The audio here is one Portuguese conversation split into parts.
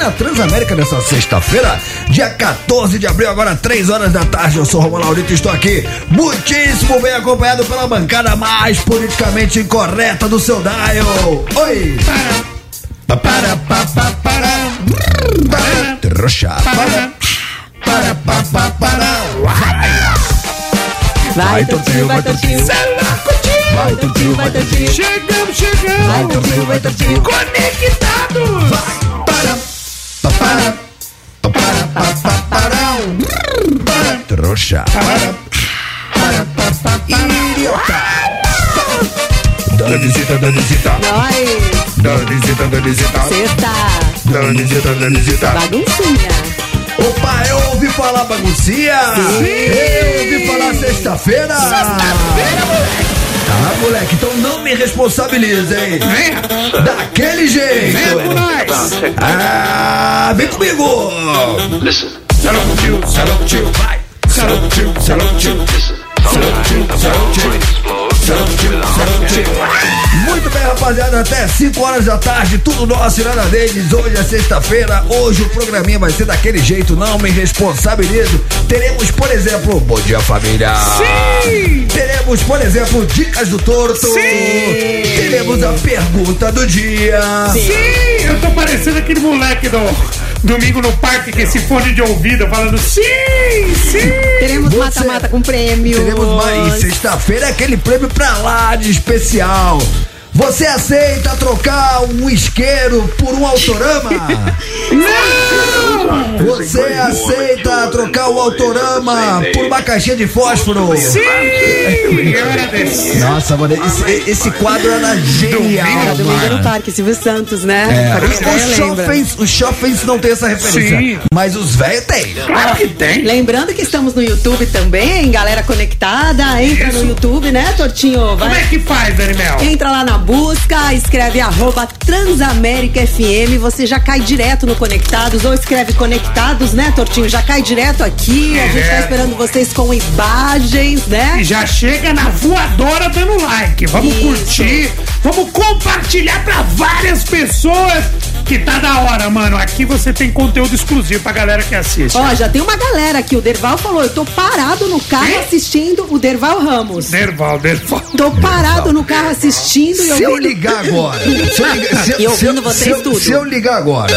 na Transamérica nessa sexta-feira, dia 14 de abril, agora 3 horas da tarde. Eu sou o Romulo Laurito e estou aqui muitíssimo bem acompanhado pela bancada mais politicamente incorreta do seu dial. Oi! Para, para, para, para, para, trouxa, para, para, para, para, para, Vai, Tortinho, vai, Tortinho. vai, Tutinho, vai, Tutinho, Chegamos, chegamos! vai, Tutinho, vai, Tutinho. Conectados! para, trouxa, idiota. Danizita, Danizita, Nós, Danizita, Danizita, sexta, Danizita, Danizita. baguncinha. Opa, eu ouvi falar baguncinha. Eu ouvi falar sexta-feira. Sexta-feira, moleque. Tá, moleque, então não me responsabilize, hein? Venha! Daquele jeito. Venha com nós! Ah, vem comigo. Listen. Salão tio, salão tio, vai. Salão tio, salão tio. Salão tio, salão tio. Muito bem, rapaziada, até 5 horas da tarde, tudo nosso e nada deles. Hoje é sexta-feira, hoje o programinha vai ser daquele jeito, não me responsabilizo. Teremos, por exemplo, Bom Dia Família. Sim! Teremos, por exemplo, Dicas do Torto. Sim! Teremos a pergunta do dia. Sim! Eu tô parecendo aquele moleque do domingo no parque com esse fone de ouvido falando sim! Sim! Teremos mata-mata com prêmio. Teremos mais. Sexta-feira é aquele prêmio pra lá de especial. Você aceita trocar um isqueiro por um autorama? Você aceita trocar o autorama por uma caixinha de fósforo? Sim! Nossa, mano, esse, esse quadro era genial. Era domingo no mano. parque, Silvio Santos, né? É, os, jovens não tem essa referência, Sim. mas os velhos têm. Claro que tem! Lembrando que estamos no YouTube também, galera conectada. Entra Isso. no YouTube, né, Tortinho? Como Vai. é que faz, Daniel? Entra lá na busca, escreve arroba Transamérica FM, você já cai direto no Conectados, ou escreve Conectados, né, Tortinho? Já cai direto aqui, a gente tá É. esperando vocês com imagens, né? E já chega na voadora dando like. Vamos Isso. curtir, vamos compartilhar pra várias pessoas. Que tá da hora, mano. Aqui você tem conteúdo exclusivo pra galera que assiste. Ó, já tem uma galera aqui, o Derval falou, eu tô parado no carro assistindo o Derval Ramos. Nerval, Nerval. Tô parado no carro assistindo e Se eu ligar agora, se eu ligar, se, E ouvindo se vocês se eu- tudo. se eu ligar agora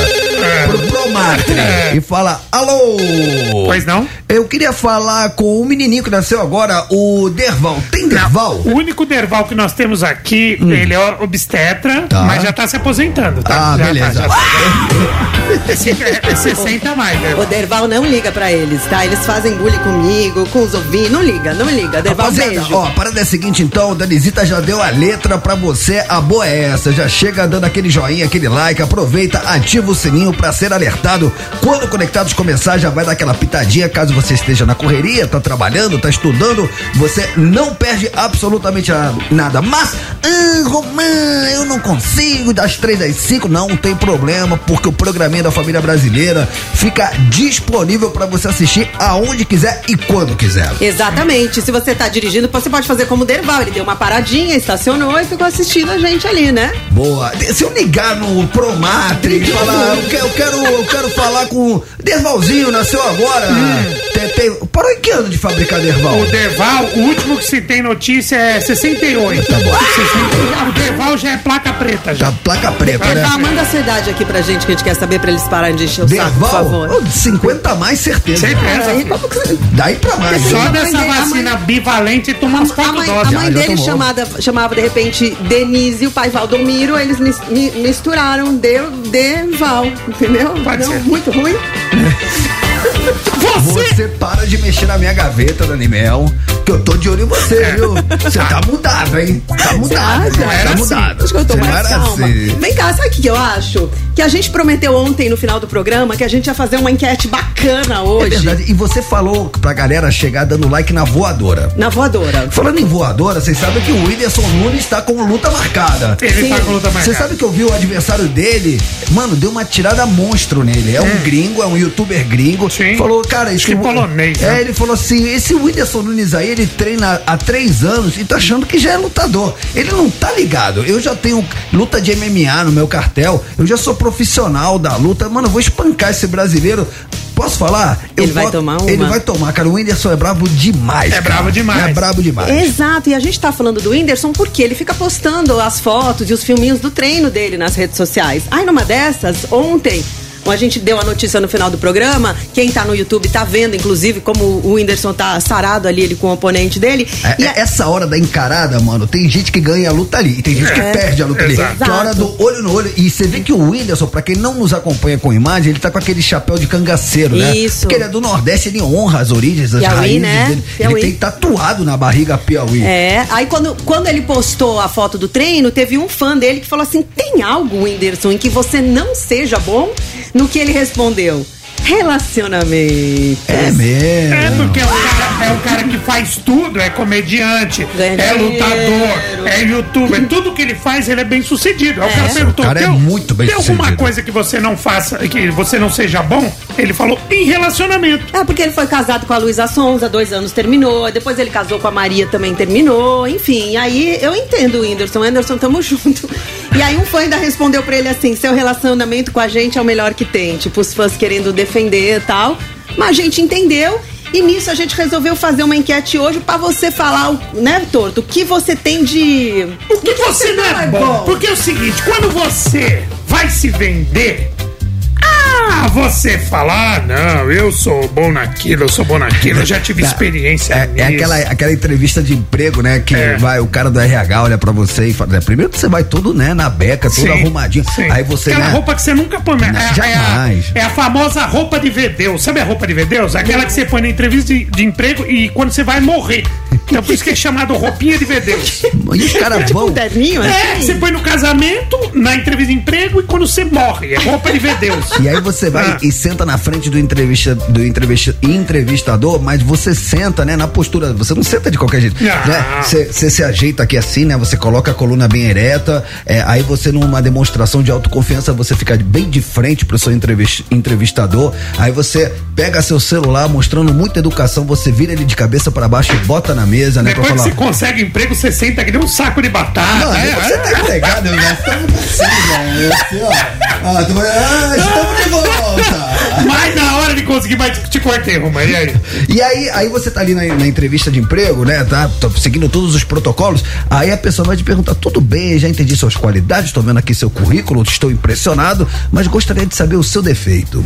pro Promatre e falar, alô, Pois não? Eu queria falar com o menininho que nasceu agora, o Derval. Tem Derval? O único Derval que nós temos aqui, ele é obstetra, Tá. mas já tá se aposentando, tá? Ah, Já beleza. Tá, já tá. É cinco- é 60 a mais, O Derval. Não liga pra eles, tá? Eles fazem bullying comigo, com os ouvintes. Não liga, não liga. Derval, Rapaziada, beijo. ó, a parada é a seguinte então, Danizita já deu a letra pra você, a boa é essa, já chega dando aquele joinha, aquele like, aproveita, ativa o sininho pra ser alertado, quando Conectados começar já vai dar aquela pitadinha, caso você esteja na correria, tá trabalhando, tá estudando, você não perde absolutamente nada, mas, ah, Romã, eu não consigo das três às cinco, não tem problema, porque o programinha da família brasileira fica disponível pra você assistir aonde quiser e quando quiser. Exatamente. Se você tá dirigindo, você pode fazer como o Derval. Ele deu uma paradinha, estacionou e ficou assistindo a gente ali, né? Boa. Se eu ligar no Promatre e falar, eu quero, eu quero, eu quero falar com o Dervalzinho, nasceu agora. Tem, tem, parou em que ano de fabricar Derval? O Derval, o último que se tem notícia é 68. Tá bom. 60, o Derval já é placa preta já. Da placa preta, Derval, né? manda a sua idade aqui pra gente, que a gente quer saber pra eles pararem de encher o saco, por Derval? favor. Oh, 50 a mais, certeza. Certeza. Aí, como que você... Daí pra mais. Só hein? dessa mãe dele- a vacina bivalente toma umas A quatro mãe, a doses. mãe já dele chamada, chamava de repente Denise e o pai Valdomiro, eles mis- mi- misturaram de, Deval, entendeu? Pode Não, ser. Muito ruim. Você! Você para de mexer na minha gaveta, Danimel, que eu tô de olho em você, viu? Você tá mudado, hein? Tá mudado, Você acha? era Tá assim. mudado. Acho que eu tô Você mais calma. assim. Vem cá, sabe o que eu acho? Que a gente prometeu ontem no final do programa que a gente ia fazer uma enquete bacana É hoje. verdade. E você falou pra galera chegar dando like na voadora. Na voadora. Falando em voadora, vocês sabem que o Whindersson Nunes está com luta marcada. Ele Sim. tá com luta Você marcada. sabe que eu vi o adversário dele? Mano, deu uma tirada monstro nele. É um gringo, é um youtuber gringo. Sim. Falou, cara, esse Que polonês, É, né? ele falou assim: esse Whindersson Nunes aí, ele treina há três anos e tá achando que já é lutador. Ele não tá ligado. Eu já tenho luta de MMA no meu cartel, eu já sou profissional da luta. Mano, eu vou espancar esse brasileiro. Posso falar? Eu Ele vai tomar uma? Ele vai tomar, cara. O Whindersson é brabo demais. É cara. brabo demais. É brabo demais. Exato, e a gente tá falando do Whindersson porque ele fica postando as fotos e os filminhos do treino dele nas redes sociais. Aí numa dessas, ontem, a gente deu a notícia no final do programa, quem tá no YouTube tá vendo, inclusive, como o Whindersson tá sarado ali ele com o oponente dele. É, E é- a- essa hora da encarada, mano, tem gente que ganha a luta ali e tem gente que É. perde a luta ali. Que é a hora do olho no olho. E você vê que o Whindersson, pra quem não nos acompanha com imagem, ele tá com aquele chapéu de cangaceiro, né? Isso. Porque ele é do Nordeste, ele honra as origens, as Piauí, raízes né? dele. Piauí. Ele tem tatuado na barriga Piauí. É, aí quando, quando ele postou a foto do treino, teve um fã dele que falou assim: tem algo, Whindersson, em que você não seja bom? No que ele respondeu: relacionamento. É mesmo. É porque é o, cara, é o cara que faz tudo, é comediante, é dinheiro. lutador, é youtuber, tudo que ele faz, ele é bem sucedido. Aí o cara perguntou, O cara é "Tem- muito bem Tem alguma sucedido." coisa que você não faça, que você não seja bom? Ele falou, em relacionamento. É, porque ele foi casado com a Luísa Sonza, dois anos terminou. Depois ele casou com a Maria, também terminou. Enfim, aí eu entendo o Whindersson. Whindersson, tamo junto. E aí um fã ainda respondeu pra ele assim: seu relacionamento com a gente é o melhor que tem. Tipo, os fãs querendo defender e tal. Mas a gente entendeu. E nisso a gente resolveu fazer uma enquete hoje pra você falar, né, Torto, o que você tem de. O que você não é bom? Porque é o seguinte, quando você vai se vender, ah, você fala, ah, não, eu sou bom naquilo, eu sou bom naquilo, eu já tive experiência É, é aquela, aquela entrevista de emprego, né? Que É. vai, o cara do RH olha pra você e fala: né, primeiro que você vai todo, né, na beca, todo Sim, arrumadinho. sim. Aí você, Aquela né? roupa que você nunca põe. É, é, a, jamais. é a famosa roupa de Vedeus. Sabe a roupa de Vedeus? Aquela que você põe na entrevista de, de emprego e quando você vai morrer. Então por isso que é chamado roupinha de Vedeus. E os caras Tipo vão. um terninho, É, assim? você põe no casamento, na entrevista de emprego e quando você morre. É roupa de Vedeus. E aí você vai Ah. e senta na frente do entrevista do entrevista, entrevistador, mas você senta, né, na postura, você não senta de qualquer jeito, Ah. né? Você você se ajeita aqui assim, né? Você coloca a coluna bem ereta, é, aí você numa demonstração de autoconfiança, você fica bem de frente pro seu entrevis- entrevistador, aí você pega seu celular mostrando muita educação, você vira ele de cabeça pra baixo e bota na mesa, né, Depois pra que falar você consegue emprego, você senta que nem um saco de batata. Mano, é, você é. tá empregado, né? Estamos assim, velho. Assim, ó. Ah, ah, estamos de volta. Mas na hora de conseguir, vai te cortei, Roma. E aí? E aí, aí você tá ali na, na entrevista de emprego, né? Tá, tá seguindo todos os protocolos. Aí a pessoa vai te perguntar: tudo bem, já entendi suas qualidades, tô vendo aqui seu currículo, estou impressionado, mas gostaria de saber o seu defeito.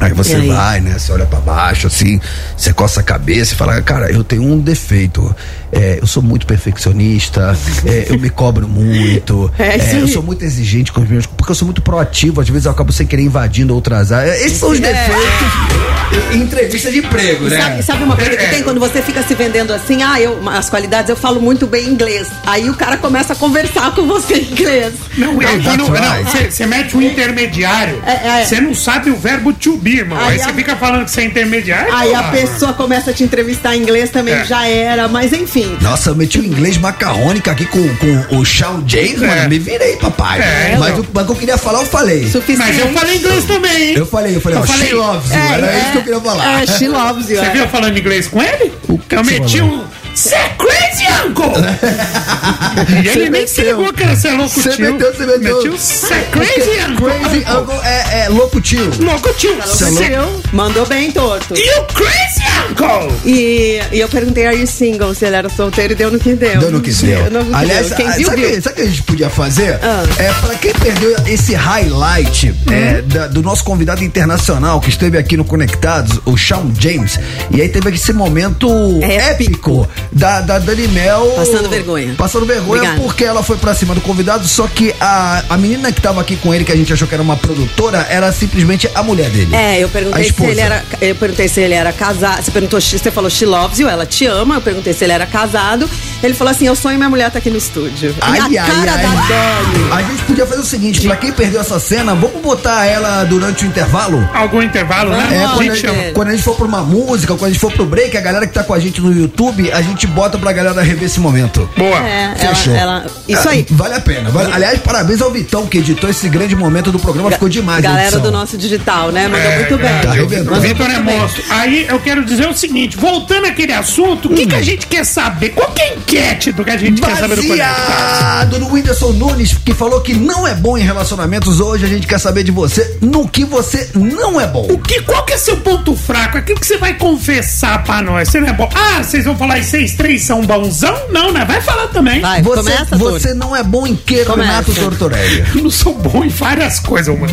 Aí você aí? vai, né? Você olha pra baixo, assim, você coça a cabeça e fala, cara, eu tenho um defeito. É, eu sou muito perfeccionista, é, eu me cobro muito, É, é, eu sou muito exigente com os meus. Porque eu sou muito proativo, às vezes eu acabo sem querer invadindo outras áreas. Esses são os É. defeitos entrevista de emprego, né? Sabe, sabe uma coisa que É. tem quando você fica se vendendo assim? Ah, eu, as qualidades, eu falo muito bem inglês. Aí o cara começa a conversar com você em inglês. Não, é, não, right. não, você você mete um intermediário. É, é. Você não sabe o verbo to be, irmão. Aí você fica falando que você é intermediário. Aí a pessoa começa a te entrevistar em inglês também, É. já era, mas enfim. Nossa, eu meti o inglês macarrônico aqui com, com o Shawn James, É. mano. Me virei, papai. É, mas, o, mas o que eu queria falar, eu falei. Suficiente. Mas eu falei inglês também, hein? Eu falei, eu falei, Eu ó, falei- she loves you. É, Era é, isso que eu queria falar. É, she loves you. Você viu falando inglês com ele? O que eu meti falou? um. Você é crazy, uncle! e ele nem se ligou que você é louco Você tio. meteu, você meteu. Você é crazy, uncle! Crazy Uncle é, é louco tio. Louco tio! Você é louco? Seu, mandou bem torto. You crazy, uncle! E, e eu perguntei, are you single? Se ele era solteiro e deu no que deu. Deu no que deu. Deu no que Aliás, deu. Quem viu, sabe, viu. sabe o que a gente podia fazer? Ah. É, pra quem perdeu esse highlight é, da- do nosso convidado internacional que esteve aqui no Conectados, o Shawn James, e aí teve esse momento épico, Épico. Da, da Dani Mel. Passando vergonha. Passando vergonha Obrigada. porque ela foi pra cima do convidado, só que a, a menina que tava aqui com ele, que a gente achou que era uma produtora, era simplesmente a mulher dele. É, eu perguntei se ele era. Eu perguntei se ele era casado, Você perguntou, você falou she loves you, ela te ama. Eu perguntei se ele era casado. Ele falou assim: eu sonho e minha mulher tá aqui no estúdio. Ai, a ai, cara ai. da Dani. A gente podia fazer o seguinte, pra quem perdeu essa cena, vamos botar ela durante o intervalo? Algum intervalo, né? É, quando, a gente quando a gente for pra uma música, quando a gente for pro break, a galera que tá com a gente no YouTube, a gente bota pra galera rever esse momento. Boa. É, ela, Fechou. ela- Isso aí. Ah, Vale a pena. Vale- aliás, parabéns ao Vitão que editou esse grande momento do programa, ficou demais. Galera edição. do nosso digital, né? Mandou É, muito bem. é, Tá o arrebentando. O Vitor é monstro. Aí eu quero dizer o seguinte: voltando àquele assunto, o que, que a gente quer saber? Qual que é a enquete do que a gente quer saber do? Baseado no Whindersson Nunes, que falou que não é bom em relacionamentos, hoje a gente quer saber de você no que você não é bom. O que, qual que é seu ponto fraco? Aquilo que você vai confessar pra nós. Você não é bom. Ah, vocês vão falar que vocês três são bonzão? Não, né? Vai falar também. Vai, Você, começa, você não é bom em que, Começa. Renato Tortorelli? Eu não sou bom em várias coisas, mano.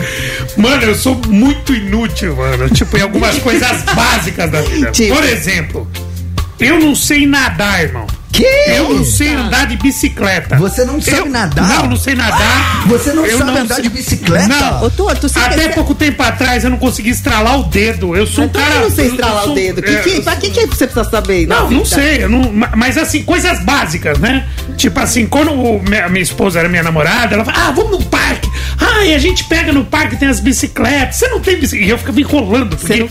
Mano, eu sou muito inútil, mano. Tipo, em algumas coisas básicas da vida. Tipo? Por exemplo, eu não sei nadar, irmão. Que? Eu não sei andar de bicicleta. Você não sabe Eu- nadar? Não, não sei nadar. Você não Eu sabe andar sei- de bicicleta? Não. Ô, Torto, você Até quer- pouco tempo atrás eu não consegui estralar o dedo. Eu sou um Então cara. eu não sei estralar sou- o dedo. Que, é, que, pra que, que você precisa saber? Não, não sei, eu não, ma- mas assim, coisas básicas, né? Tipo assim, quando o- minha, minha esposa era minha namorada, ela fala, ah, vamos no parque. Ai, a gente pega no parque, tem as bicicletas. Você não tem bicicleta. E eu ficava enrolando, porque não-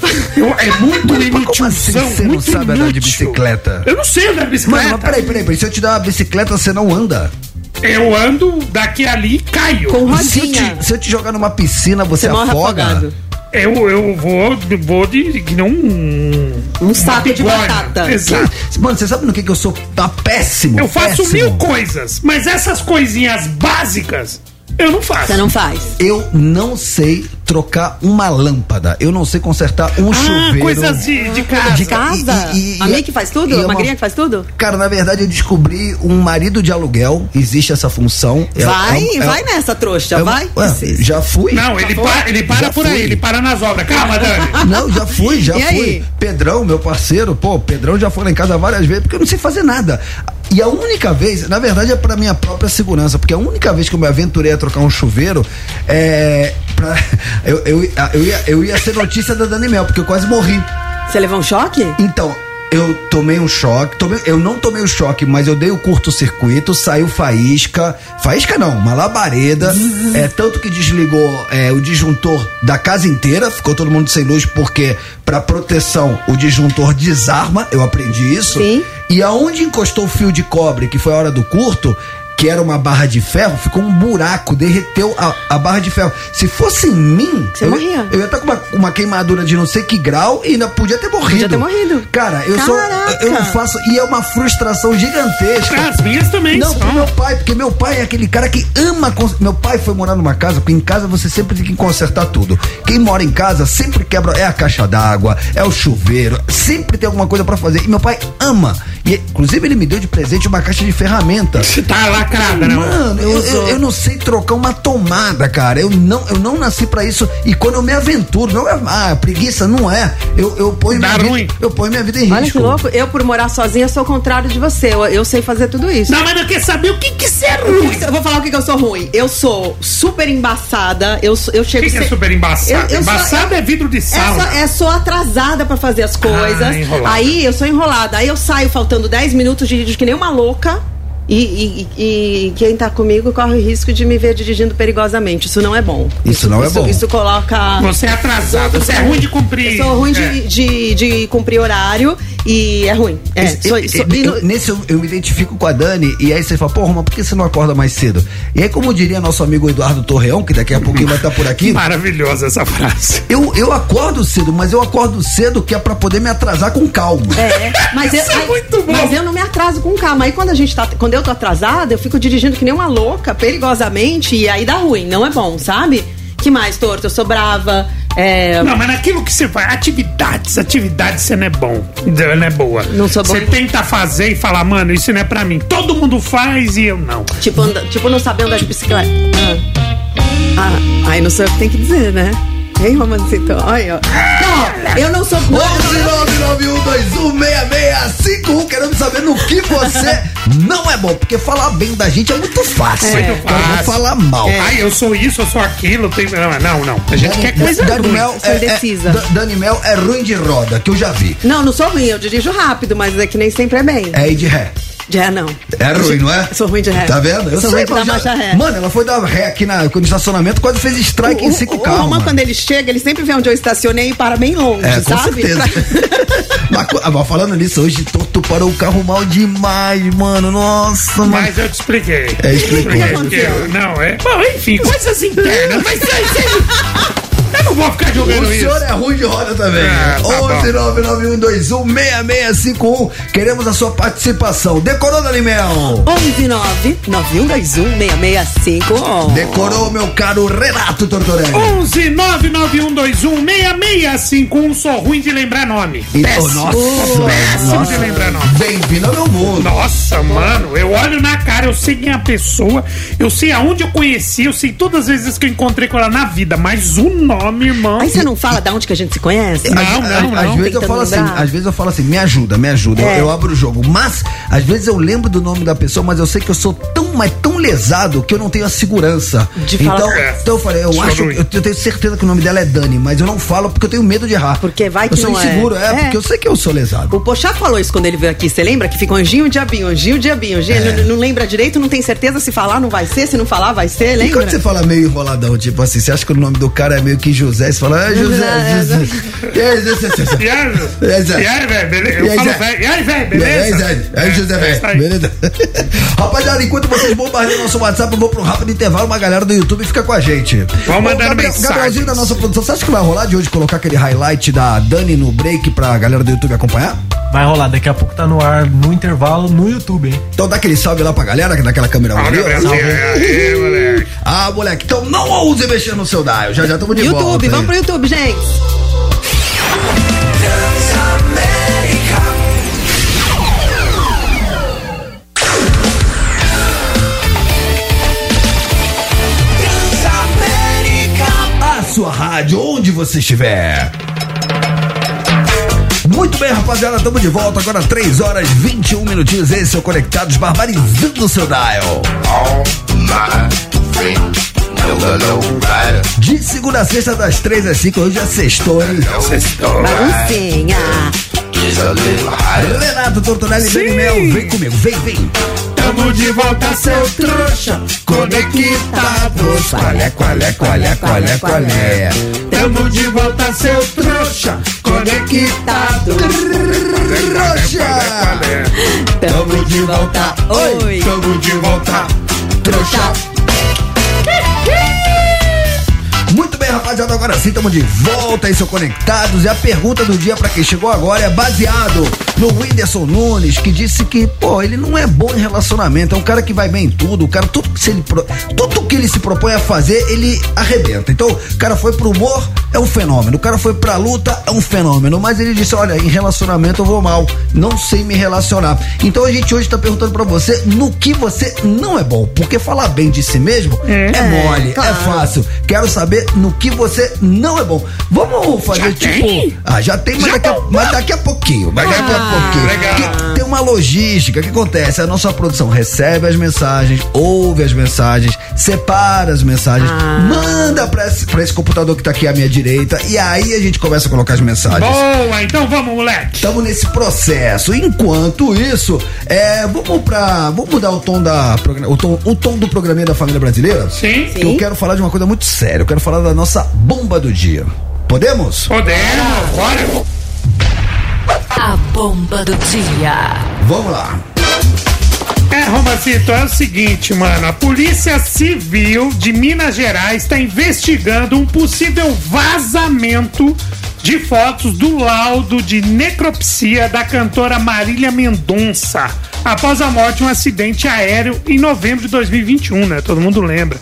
eu- é muito Mas como assim você não sabe andar de bicicleta? Eu não sei andar de bicicleta. Mano, mas peraí, peraí, peraí. Se eu te dar uma bicicleta, você não anda. Eu ando daqui ali e caio. Com Se eu, rodinha. te, se eu te jogar numa piscina, você, Você afoga. afogado. Eu, eu vou, vou de que nem um. Um saco de batata. Exato. Mano, você sabe no que, que eu sou tá péssimo? Eu faço péssimo. mil coisas, mas essas coisinhas básicas eu não faço. Você não faz. Eu não sei trocar uma lâmpada. Eu não sei consertar um Ah, chuveiro. coisas de, de casa. De casa? E- e- e- a minha que faz tudo? é a uma- magrinha que faz tudo? Cara, na verdade eu descobri um marido de aluguel. Existe essa função. É- vai, é- é- vai nessa, trouxa, é uma- vai. Ué, Precisa. já fui. Não, ele, para, ele para Já por aí, fui. ele para nas obras. Calma, Dani. Não, já fui, já E fui. aí? Pedrão, meu parceiro, pô, Pedrão já foi lá em casa várias vezes porque eu não sei fazer nada. E a única vez, na verdade é pra minha própria segurança, porque a única vez que eu me aventurei a trocar um chuveiro é. Pra, eu, eu, eu, ia, eu ia ser notícia da Dani Mel, porque eu quase morri. Você levou um choque? Então, eu tomei um choque, tomei- eu não tomei o choque, mas eu dei o curto-circuito, saiu faísca, faísca não, uma labareda, é, tanto que desligou é, o disjuntor da casa inteira, ficou todo mundo sem luz, porque para proteção o disjuntor desarma, eu aprendi isso. Sim. E aonde encostou o fio de cobre, que foi a hora do curto, que era uma barra de ferro, ficou um buraco, derreteu a, a barra de ferro. Se fosse em mim, Você eu, morria. eu ia estar com uma, uma queimadura de não sei que grau e ainda podia ter morrido. Podia ter morrido. Cara, eu sou. Caraca. Eu não faço. E é uma frustração gigantesca. As minhas também Não, pro meu pai, porque meu pai é aquele cara que ama. Meu pai foi morar numa casa, porque em casa você sempre tem que consertar tudo. Quem mora em casa sempre quebra. É a caixa d'água, é o chuveiro, sempre tem alguma coisa pra fazer. E meu pai ama. E, inclusive, ele me deu de presente uma caixa de ferramentas. Você tá lacrada, né? Mano, eu, eu, eu não sei trocar uma tomada, cara. Eu não, eu não nasci pra isso. E quando eu me aventuro, não é. Ah, preguiça não é. Eu, eu ponho Dá minha ruim. vida. Eu ponho minha vida em Olha risco. que louco. Eu, por morar sozinha, sou o contrário de você. Eu, eu sei fazer tudo isso. Não, mas eu quero saber o que que você é ruim. Eu vou falar o que, que eu sou ruim. Eu sou super embaçada. Eu, sou- eu O chego que, que é se- super embaçado? Eu- eu sou- embaçado eu- é vidro de É, sala. só, é sou atrasada pra fazer as coisas. Ah, aí eu sou enrolada. Aí eu saio faltando 10 minutos, dirijo que nem uma louca. E, e- e- quem tá comigo corre o risco de me ver dirigindo perigosamente. Isso não é bom. Isso não é bom. Isso coloca. Você é atrasado, você é ruim de cumprir. Eu sou ruim É. de, de, de cumprir horário e é ruim. É, Esse- sou- sou- eu- e no- nesse eu, eu me identifico com a Dani, e aí você fala, porra, mas por que você não acorda mais cedo? E aí, como diria nosso amigo Eduardo Torreão, que daqui a pouquinho vai estar por aqui, Maravilhosa essa frase. eu, eu acordo cedo, mas eu acordo cedo que é pra poder me atrasar com calma. É, mas, eu, Isso é aí- muito bom. mas eu não me atraso com calma. Aí quando a gente tá. Quando eu tô atrasada, eu fico dirigindo que nem uma louca, perigosamente, e aí dá ruim, não é bom, sabe? Que mais, torto? Eu sou brava. É, Não, mas naquilo que você faz, atividades, atividades você não é bom, não é boa. Não sou bom. Você tenta fazer e falar, mano, isso não é pra mim. Todo mundo faz e eu não. tipo, anda- tipo, não saber andar de bicicleta. Ah. Ah, aí não sou eu que tem que dizer, né? Hein, Romancito? Olha, ó. Eu não sou. 11991216651 querendo saber no que você não é bom, porque falar bem da gente é muito fácil. É. Muito Então, eu vou fácil. falar mal. Ai, eu sou isso, eu sou aquilo. Tem... Não, não. A gente quer coisa Dani ruim. Mel é, é, Da- Dani Mel é ruim de roda, que eu já vi. Não, não sou ruim, eu dirijo rápido, mas é que nem sempre é bem. É ir de ré. Já não. É ruim, não é? Eu sou ruim de ré. Tá vendo? Eu sou ruim de dar marcha ré. Mano, ela foi dar ré aqui na, no estacionamento, quase fez strike o, em cinco o, carros. o Roman, quando ele chega, ele sempre vê onde eu estacionei e para bem longe, É, com sabe? certeza. mas, ah, mas falando nisso, hoje tu, tu parou o carro mal demais, mano. Nossa, mano. Mas eu te expliquei. É, explicou. Aconteceu? Não, é. Bom, enfim, coisas internas. Mas eu não vou ficar O jogando isso. senhor é ruim de roda também. Ah, tá bom. 11991216651. Queremos a sua participação. Decorou, Danimel? 11991216651. Decorou, meu caro Renato Tortorelli. 11 99121 6651. Sou ruim de lembrar nome. Então, Péssimo. nossa, Péssimo nossa. de lembrar nome. Bem-vindo ao meu mundo. Nossa, mano, eu olho na cara, eu sei quem é a pessoa, eu sei aonde eu conheci, eu sei todas as vezes que eu encontrei com ela na vida, mas o nome, irmão. Aí você não fala de onde que a gente se conhece? Não, Às- não, às, não. Às vezes eu falo assim, às vezes eu falo assim, me ajuda, me ajuda. Eu- É. Eu, abro o jogo. Mas, às vezes eu lembro do nome da pessoa, mas eu sei que eu sou tão, mas tão lesado que eu não tenho a segurança. De falar- então, É. então eu falei, eu Sou acho, eu, eu tenho certeza que o nome dela é Dani, mas eu não falo porque eu tenho medo de errar. Porque vai que Eu sou não é. inseguro, é, É. porque eu sei que eu sou lesado. O Pochá falou isso quando ele veio aqui. Você lembra que fica anjinho, diabinho, anjinho, diabinho. anjinho, É. não, não lembra direito, não tem certeza se falar não vai ser, se não falar vai ser, E lembra? quando você fala meio enroladão, tipo assim, você acha que o nome do cara é meio que José, você fala, ah, José, É, José. E aí, José, José, E aí, E aí, Zé? e aí, velho, beleza? E aí, Eu falo, Zé? velho. E aí, velho, E aí, beleza? Zé? E aí, José, É, velho? Beleza? Rapaziada, enquanto vocês bombardeiam nosso WhatsApp, eu vou pro rápido intervalo, uma galera do YouTube fica com a gente. Vão Ô, mandando Gabriel. Gabrielzinho da nossa produção, você acha que vai rolar de hoje colocar aquele highlight da Dani no break pra galera do YouTube acompanhar? Vai rolar, daqui a pouco tá no ar, no intervalo, no YouTube, hein? Então dá aquele salve lá pra galera, daquela câmera Olha, ó. Gabrielzinho, aí, moleque. Ah, moleque, então não ouse mexer no seu dial. Já já estamos de volta. YouTube, vamos pro YouTube, gente. a sua rádio, onde você estiver. Muito bem, rapaziada, estamos de volta agora 3 horas 21 minutinhos. Esse é o Conectados Barbarizando o seu dial. De segunda a sexta, das 3 às 5, hoje é sextou, hein? Sextou. Baguncinha. Renato Tortonelli Dani Mel, vem comigo, vem, vem. Tamo de volta, seu trouxa. Conectados, qual é, qual é, qual é, qual é, qual é? Tamo de volta, seu trouxa. Conectado. Roxa! Tamo de volta. Oi. Tamo de volta. Trouxa. Rapaziada, agora sim estamos de volta aí, são conectados. E a pergunta do dia pra quem chegou agora é baseado no Whindersson Nunes, que disse que, pô, ele não é bom em relacionamento, é um cara que vai bem em tudo, o cara, tudo que, se ele, tudo que ele se propõe a fazer, ele arrebenta. Então, o cara foi pro humor, é um fenômeno. O cara foi pra luta, é um fenômeno. Mas ele disse, olha, em relacionamento eu vou mal, não sei me relacionar. Então a gente hoje tá perguntando pra você no que você não é bom, porque falar bem de si mesmo é, mole, é claro. fácil. Quero saber no que você não é bom. Vamos fazer Já tipo. tem? Ah, já tem, mas, Já daqui a, mas daqui a pouquinho. Mas daqui a Ah, pouquinho. legal. Tem uma logística. O que acontece? A nossa produção recebe as mensagens, ouve as mensagens, separa as mensagens, Ah. manda pra esse, pra esse computador que tá aqui à minha direita e aí a gente começa a colocar as mensagens. Boa, então vamos, moleque. Estamos nesse processo. Enquanto isso, é, vamos pra. Vamos mudar o tom da o tom, o tom do programinha da família brasileira? Sim. Que eu quero falar de uma coisa muito séria. Eu quero falar da nossa bomba do dia. Podemos? Podemos, bora. A bomba do dia. Vamos lá. É, Romacito, é o seguinte, mano. A Polícia Civil de Minas Gerais está investigando um possível vazamento de fotos do laudo de necropsia da cantora Marília Mendonça após a morte de um acidente aéreo em novembro de 2021, né? Todo mundo lembra.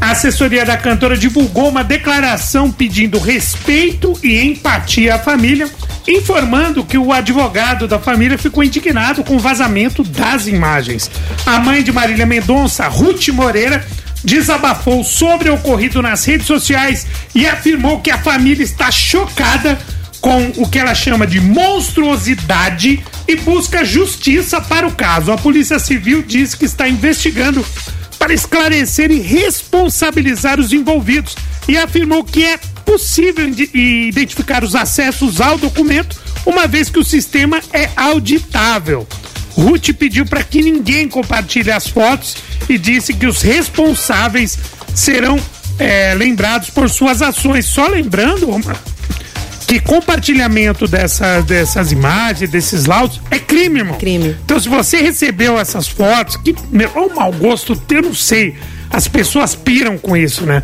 A assessoria da cantora divulgou uma declaração pedindo respeito e empatia à família, informando que o advogado da família ficou indignado com o vazamento das imagens. A mãe de Marília Mendonça, Ruth Moreira, desabafou sobre o ocorrido nas redes sociais e afirmou que a família está chocada com o que ela chama de monstruosidade e busca justiça para o caso. A Polícia Civil diz que está investigando para esclarecer e responsabilizar os envolvidos e afirmou que é possível identificar os acessos ao documento, uma vez que o sistema é auditável. Ruth pediu para que ninguém compartilhe as fotos e disse que os responsáveis serão é, lembrados por suas ações. Só lembrando, que compartilhamento dessa, dessas imagens, desses laudos, é crime, irmão. Crime. Então, se você recebeu essas fotos, que meu, é um mau gosto, eu não sei. As pessoas piram com isso, né?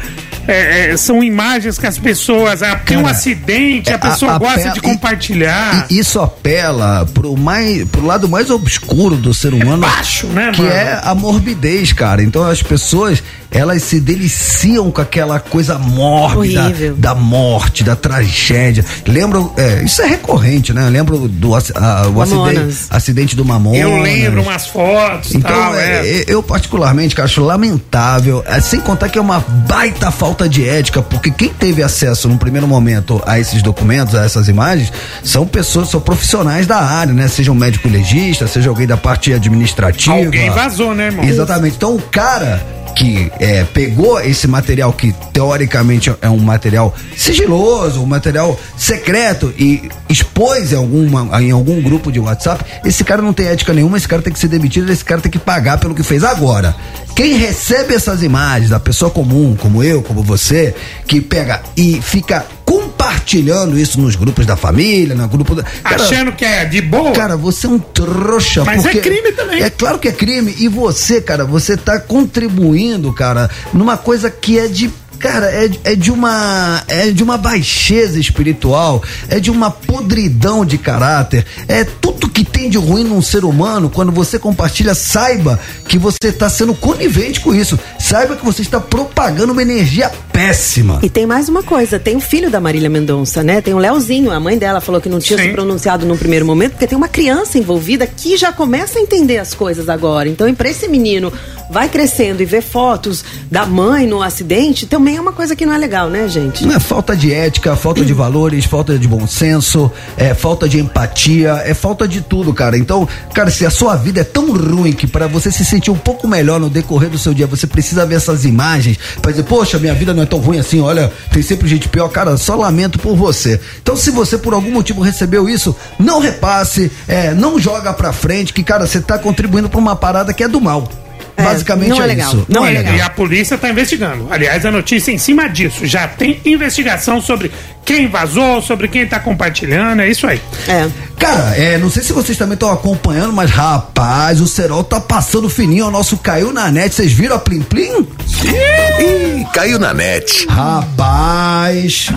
É, é, são imagens que as pessoas. Ah, tem um acidente, a É, pessoa gosta apela- de compartilhar. E isso apela pro, mais, pro lado mais obscuro do ser humano. baixo, né, Que mano? é a morbidez, cara. Então as pessoas, elas se deliciam com aquela coisa mórbida Horrível. da morte, da tragédia. Lembram, é, isso é recorrente, né? Lembro do a- o acidente, acidente do Mamonas. Eu lembro umas fotos e Então, tal. é, É. eu particularmente cara, acho lamentável, é, sem contar que é uma baita falta de ética, porque quem teve acesso no primeiro momento a esses documentos, a essas imagens, são pessoas, são profissionais da área, né? Seja um médico legista, seja alguém da parte administrativa. Alguém vazou, né, irmão? Exatamente. Então o cara que é, pegou esse material que teoricamente é um material sigiloso, um material secreto e expôs em, alguma, em algum grupo de WhatsApp, esse cara não tem ética nenhuma, esse cara tem que ser demitido, esse cara tem que pagar pelo que fez agora. Quem recebe essas imagens da pessoa comum, como eu, como você, que pega e fica compartilhando isso nos grupos da família, no grupo da. Cara, Achando que é de boa. Cara, você é um trouxa. Mas é crime também. É claro que é crime. E você, cara, você tá contribuindo, cara, numa coisa que é de. Cara, é, é de uma. É de uma baixeza espiritual, é de uma podridão de caráter. É tudo que tem de ruim num ser humano, quando você compartilha, saiba que você está sendo conivente com isso. Saiba que você está propagando uma energia péssima. E tem mais uma coisa, tem o filho da Marília Mendonça, né? Tem o Leozinho, a mãe dela falou que não tinha Sim. se pronunciado num primeiro momento, porque tem uma criança envolvida que já começa a entender as coisas agora. Então, e pra esse menino vai crescendo e ver fotos da mãe no acidente, também é uma coisa que não é legal, né, gente? Não é falta de ética, falta de valores, falta de bom senso, é falta de empatia, é falta de tudo, cara. Então, cara, se a sua vida é tão ruim que para você se sentir um pouco melhor no decorrer do seu dia, você precisa ver essas imagens pra dizer, poxa, minha vida não é tão ruim assim, olha, tem sempre gente pior, cara, só lamento por você. Então, se você por algum motivo recebeu isso, não repasse, é, não joga pra frente, que, cara, você tá contribuindo pra uma parada que é do mal. É, Basicamente não é é legal. isso. Não é legal. E a polícia está investigando. Aliás, a notícia em cima disso. Já tem investigação sobre quem vazou, sobre quem está compartilhando. É isso aí. É. Cara, é, não sei se vocês também estão acompanhando, mas rapaz, o Serol tá passando fininho ao nosso caiu na net. Vocês viram a Plim Plim? Ih, caiu na net. Rapaz,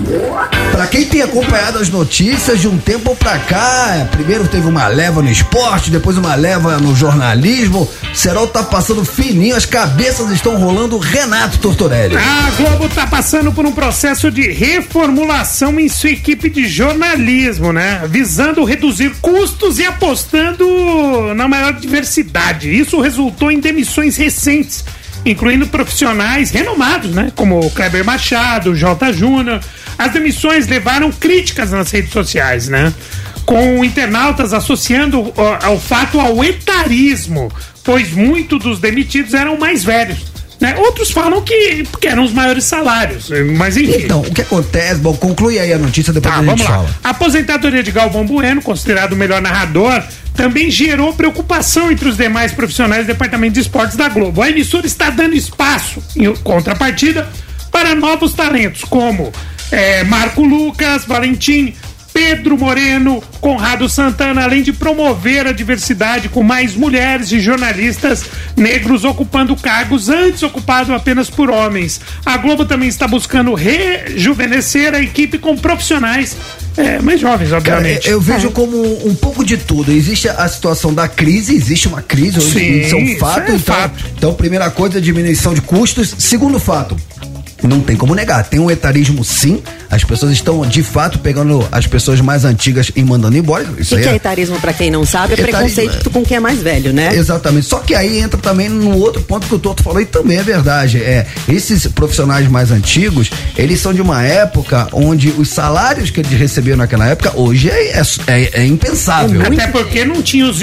pra quem tem acompanhado as notícias de um tempo pra cá, é, primeiro teve uma leva no esporte, depois uma leva no jornalismo. O Serol tá passando fininho, as cabeças estão rolando. Renato Tortorelli. A Globo está passando por um processo de reformulação em sua equipe de jornalismo, né? Visando reduzir custos e apostando na maior diversidade. Isso resultou em demissões recentes, incluindo profissionais renomados, né? Como o Kleber Machado, o J. Júnior. As demissões levaram críticas nas redes sociais, né? Com internautas associando ao fato ao etarismo, pois muitos dos demitidos eram mais velhos. Né? Outros falam que, que eram os maiores salários, mas enfim. Então, o que acontece? Bom, conclui aí a notícia, depois Tá, a gente lá. fala. A aposentadoria de Galvão Bueno, considerado o melhor narrador, também gerou preocupação entre os demais profissionais do Departamento de Esportes da Globo. A emissora está dando espaço, em contrapartida, para novos talentos, como eh, Marco Lucas, Valentim, Pedro Moreno, Conrado Santana, além de promover a diversidade com mais mulheres e jornalistas negros ocupando cargos antes ocupados apenas por homens. A Globo também está buscando rejuvenescer a equipe com profissionais é, mais jovens, Cara, obviamente. eu vejo como um pouco de tudo. Existe a situação da crise, existe uma crise, Sim, isso é um isso fato. é então, fato. então, primeira coisa, diminuição de custos. Segundo fato, não tem como negar, tem um etarismo sim. As pessoas estão de fato pegando as pessoas mais antigas e mandando embora. Isso O aí que, que é etarismo, pra quem não sabe? É Etarismo, preconceito com quem é mais velho, né? Exatamente. Só que aí entra também no outro ponto que o Toto falou e também é verdade. É, esses profissionais mais antigos, eles são de uma época onde os salários que eles recebiam naquela época, hoje é, é, é- é impensável. Até porque não tinha os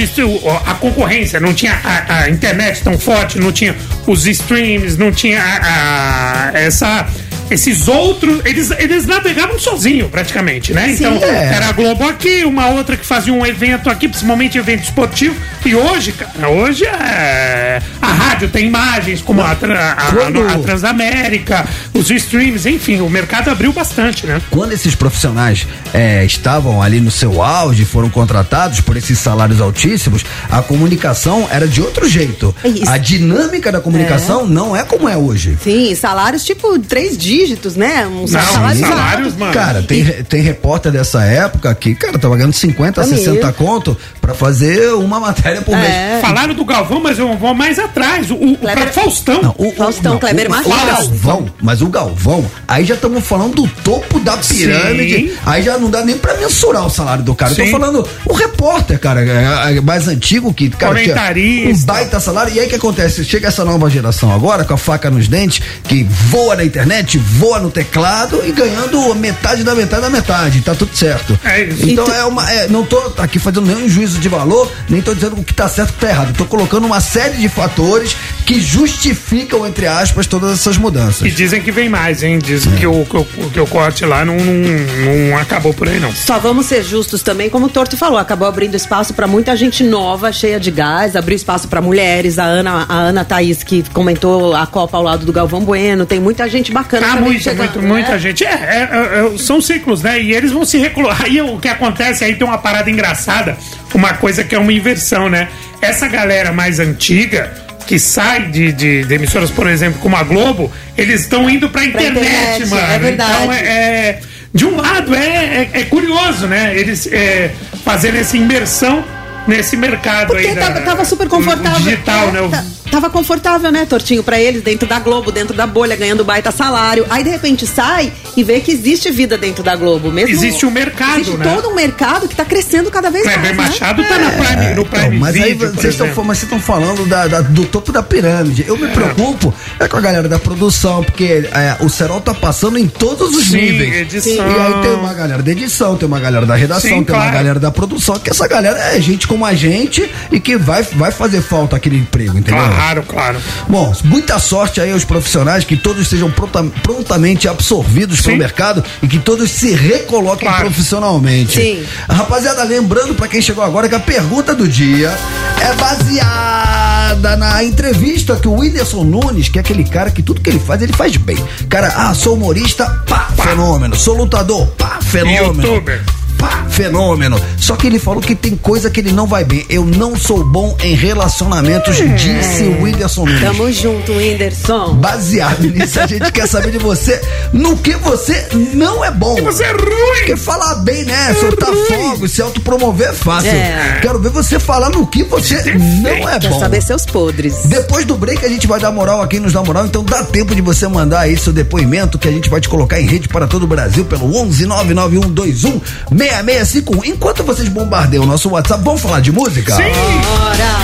a concorrência, não tinha a, a internet tão forte, não tinha os streams, não tinha a- a- essa. passar. Esses outros, eles, eles navegavam sozinho praticamente, né? Então, é. era a Globo aqui, uma outra que fazia um evento aqui, principalmente evento esportivo. E hoje, cara, hoje é, a rádio tem imagens como a, a- Quando- a Transamérica, os streams, enfim, o mercado abriu bastante, né? Quando esses profissionais é, estavam ali no seu auge, foram contratados por esses salários altíssimos, a comunicação era de outro jeito. É isso. A dinâmica da comunicação não é como é hoje. Sim, salários tipo três dígitos, né? Um Não, salário salários, mano. Cara, tem, tem repórter dessa época que, cara, tava ganhando 50, Amigo. 60 conto pra fazer uma matéria por mês. É. Falaram do Galvão, mas eu vou mais atrás. O, o Kleber- Faustão. Não, o, Faustão, não, Kleber o, Machado. o Galvão, mas o Galvão, aí já estamos falando do topo da pirâmide. Sim. Aí já não dá nem pra mensurar o salário do cara. Eu tô Sim. falando o repórter, cara, é, é mais antigo que, cara, Comentarista. um baita salário. E aí o que acontece? Chega essa nova geração agora, com a faca nos dentes, que voa na internet, voa no teclado e ganhando metade da metade da metade. Tá tudo certo. É isso. Então é uma. é, não tô aqui fazendo nenhum juízo de valor, nem tô dizendo o que tá certo e o que tá errado. Tô colocando uma série de fatores que justificam, entre aspas, todas essas mudanças. E dizem que vem mais, hein? Dizem que, o, que, o, que o corte lá não, não, não acabou por aí, não. Só vamos ser justos também, como o Torto falou, acabou abrindo espaço pra muita gente nova, cheia de gás, abriu espaço pra mulheres, a Ana, a Ana Thaís que comentou a Copa ao lado do Galvão Bueno, tem muita gente bacana Ah, muita, chegando, muito, né? muita gente. É, é, é, são ciclos, né? E eles vão se recolocar. Aí o que acontece aí tem uma parada engraçada, uma coisa que é uma inversão, né? Essa galera mais antiga que sai de, de, de emissoras, por exemplo, como a Globo, eles estão indo pra internet, internet, mano. é verdade. Então é, é- de um lado é, é, é curioso, né? Eles é, fazendo essa imersão nesse mercado Porque aí. da- tava, tava super confortável. Digital, É, né? O- Tava confortável, né, Tortinho, pra eles, dentro da Globo, dentro da bolha, ganhando baita salário. Aí, de repente, sai e vê que existe vida dentro da Globo. Mesmo, Existe um mercado, existe né? todo um mercado que tá crescendo cada vez Kleber mais. né? Machado tá na Prime, no Prime Então, mas aí Video, vocês estão vocês estão falando da- da- do topo da pirâmide. Eu me preocupo é com a galera da produção, porque é, o Serol tá passando em todos os Sim, níveis. edição. E aí tem uma galera da edição, tem uma galera da redação, Sim, tem uma claro. galera da produção, que essa galera é gente como a gente e que vai, vai fazer falta aquele emprego, entendeu? Claro, claro. Bom, muita sorte aí aos profissionais, que todos sejam pronta- prontamente absorvidos pelo Sim. mercado e que todos se recoloquem Claro. profissionalmente. Sim. Rapaziada, lembrando pra quem chegou agora que a pergunta do dia é baseada na entrevista que o Whindersson Nunes, que é aquele cara que tudo que ele faz, ele faz bem. Cara, ah, sou humorista, pá, fenômeno. Sou lutador, pá, fenômeno. Youtuber. Pá, fenômeno. Só que ele falou que tem coisa que ele não vai bem. Eu não sou bom em relacionamentos, disse o Whindersson Nunes. Tamo junto, Whindersson. Baseado nisso, a gente quer saber de você no que você não é bom. Você é ruim. Porque falar bem, né? Soltar fogo, se autopromover é fácil. É. Quero ver você falar no que você não é Quer bom. saber seus podres. Depois do break a gente vai dar moral a quem nos dá moral, então dá tempo de você mandar aí seu depoimento que a gente vai te colocar em rede para todo o Brasil pelo 11 99121 6651. Enquanto vocês bombardeiam o nosso WhatsApp, vamos falar de música? Sim. Bora!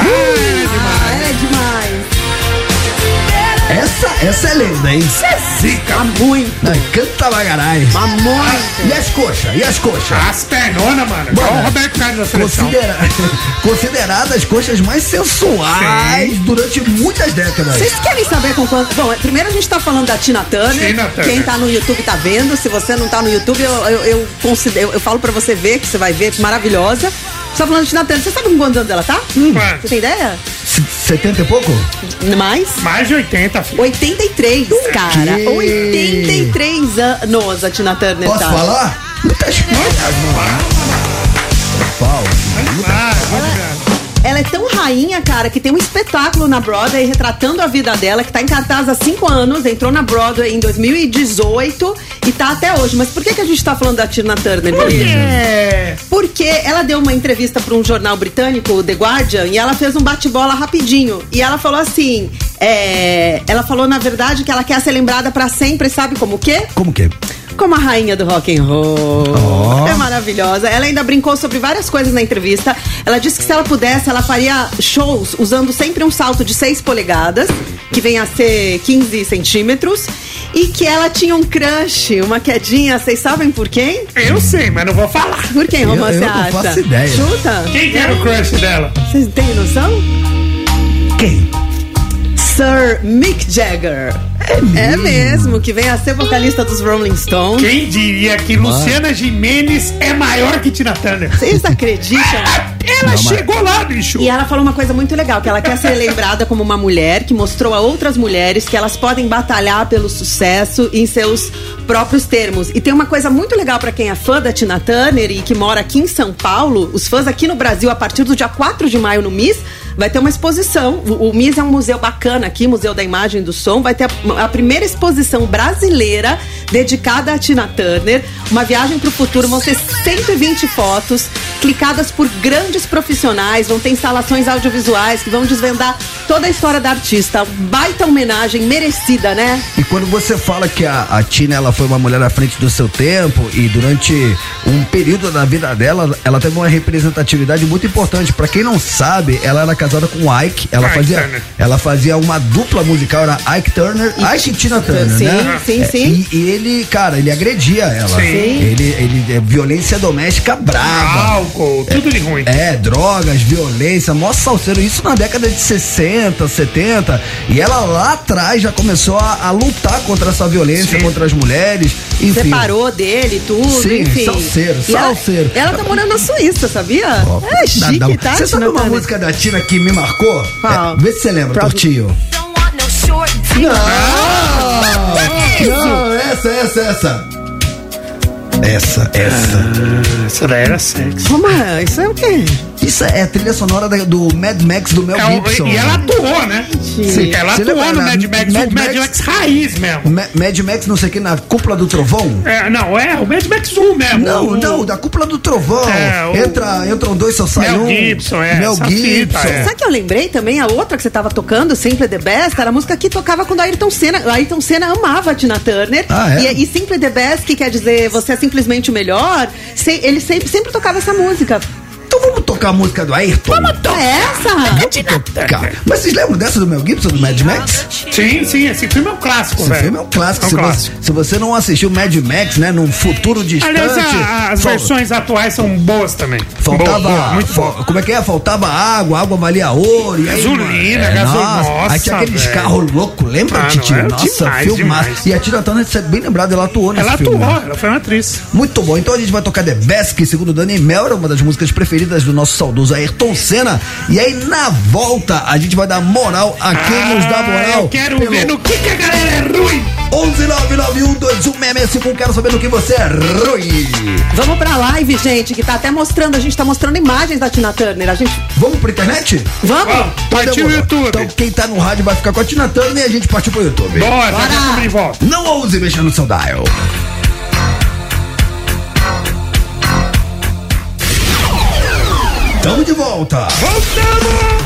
Ah, é. Essa, essa é lenda, hein? Zica muito. Não, canta bagarai. Mas muito. E as coxas? E as coxas? As pernonas, mano. O Roberto Carlos seleção. Considera... Consideradas as coxas mais sensuais durante muitas décadas. Vocês querem saber com quanto. Bom, primeiro a gente tá falando da Tina Turner. Tina Turner. Quem tá no YouTube tá vendo. Se você não tá no YouTube, eu, eu, eu considero, eu falo pra você ver, que você vai ver, maravilhosa. Você tá falando de Tina Turner. Você sabe com quantos anos ela tá? Quantos? Você tem ideia? S- 70 e pouco? Mais? Mais de 80, filho. 83, cara. quê? 83 anos a Tina Turner Posso tá. falar? Muitas coisas, Pau. Ah, muito grande. Ela é tão rainha, cara, que tem um espetáculo na Broadway retratando a vida dela, que tá em cartaz há cinco anos, entrou na Broadway em 2018 e tá até hoje. Mas por que, que a gente tá falando da Tina Turner? Vinícius? É. Porque ela deu uma entrevista para um jornal britânico, o The Guardian, e ela fez um bate-bola rapidinho. E ela falou assim: É, ela falou, na verdade, que ela quer ser lembrada pra sempre, sabe como o quê? Como que? Como a rainha do rock and roll. Ó. É maravilhosa. Ela ainda brincou sobre várias coisas na entrevista. Ela disse que se ela pudesse, ela faria shows usando sempre um salto de 6 polegadas, que vem a ser 15 centímetros, e que ela tinha um crush, uma quedinha, vocês sabem por quem? Eu sei, mas não vou falar. Por quem, Eu- Romance eu não acha? faço ideia. Chuta. Quem que era o crush dela? Vocês têm noção? Quem? Sir Mick Jagger. É mesmo, que vem a ser vocalista dos Rolling Stones. Quem diria que Luciana Jimenez é maior que Tina Turner? Vocês acreditam? Ela chegou lá, bicho. E ela falou uma coisa muito legal, que ela quer ser lembrada como uma mulher que mostrou a outras mulheres que elas podem batalhar pelo sucesso em seus próprios termos. E tem uma coisa muito legal pra quem é fã da Tina Turner e que mora aqui em São Paulo, os fãs aqui no Brasil, a partir do dia 4 de maio no MIS, vai ter uma exposição. O, o MIS é um museu bacana aqui, Museu da Imagem e do Som, vai ter a, a primeira exposição brasileira dedicada a Tina Turner. Uma viagem pro futuro, vão ser 120 fotos clicadas por grandes profissionais, vão ter instalações audiovisuais que vão desvendar toda a história da artista. Baita homenagem merecida, né? E quando você fala que a, a Tina ela foi uma mulher à frente do seu tempo e durante um período da vida dela, ela teve uma representatividade muito importante. Pra quem não sabe, ela era casada com o Ike. Ela Ike fazia, Turner. ela fazia uma dupla musical, era Ike Turner, Ike e Tina Turner, Sim, né? sim, É, sim. E, e ele, cara, ele agredia ela. Sim. Ele, ele é violência doméstica braba. Álcool, tudo de ruim. É, drogas, violência, mó salseiro, isso na década de 60, 70. E ela lá atrás já começou a, a lutar contra essa violência Sim. contra as mulheres. Enfim. Separou dele e tudo, Sim, enfim. salseiro, E ela- salseiro. Ela, tá morando na Suíça, sabia? Ó, é chique, tá? Você sabe Tina uma música da Tina que me marcou? Qual? É, vê se você lembra, Prob- Tortinho. Não! Não, essa, essa, essa. Essa, essa. Essa daí era sexy. Roma, isso é o quê? Isso é a trilha sonora do Mad Max do Mel É, Gibson. e ela atuou, né? Sim. Ela Você atuou no Mad Max, Mad o Mad Max? Max raiz mesmo. Ma- Mad Max, não sei o que, na cúpula do trovão? É, não, é o Mad Max 1 mesmo. Não, o, não, da cúpula do trovão. É, o- Entra, entram dois, só sai Mel um. Gibson, é, Mel Gibson. fita, é. Sabe que eu lembrei também? A outra que você tava tocando, Simple the Best, era a música que tocava quando a Ayrton Senna. A Ayrton Senna amava a Tina Turner. Ah, é? e, e Simple the Best, que quer dizer você é simplesmente o melhor, se- ele sempre, sempre tocava essa música. Então vamos tocar a música do Ayrton? É essa? Tocar. Mas vocês lembram dessa do Mel Gibson, do Mad Max? Sim, sim, esse filme é um clássico, Esse velho. filme é um clássico. É um se, clássico. Você, se você não assistiu Mad Max, né, num futuro distante... Aliás, a- as fal- versões atuais são boas também. Faltava, Boa, boa, muito fal- boa. como é que é? Faltava água, água valia ouro. E aí, Gasolina, mano, gasolina, nossa, Aí tinha nossa, aqueles carros loucos, lembra, Ah, era Nossa, demais, filmaço. demais. E a Tina Turner, você é bem lembrado, ela atuou nesse Ela filme. atuou, né? ela foi uma atriz. Muito bom. Então a gente vai tocar The Best, que segundo Dani Mel era uma das músicas preferidas do nosso saudoso Ayrton Senna. E aí na volta a gente vai dar moral a quem nos dá Ah, moral. Eu quero pelo ver no que, que a galera é ruim. 119912165, quero saber no que você é ruim. Vamos pra live, gente, que tá até mostrando, a gente tá mostrando imagens da Tina Turner. A gente. Vamos pra internet? Vamos? Vamos, partiu o. YouTube. Então quem tá no rádio vai ficar com a Tina Turner e a gente partiu pro YouTube. Bora, Bora. de volta. Não ouse mexer no seu dial. Tamo de volta. Voltamos!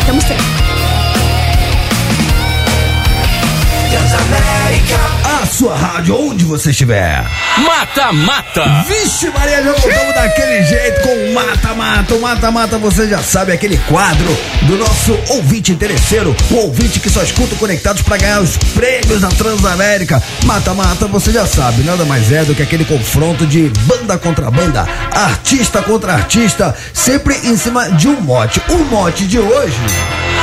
Estamos certos. A sua rádio, onde você estiver. Mata Mata. Vixe Maria, já voltamos daquele jeito com o Mata Mata. O Mata Mata, você já sabe, aquele quadro do nosso ouvinte interesseiro, o ouvinte que só escuta Conectados para ganhar os prêmios da Transamérica. Mata Mata, você já sabe, nada mais é do que aquele confronto de banda contra banda, artista contra artista, sempre em cima de um mote. O mote de hoje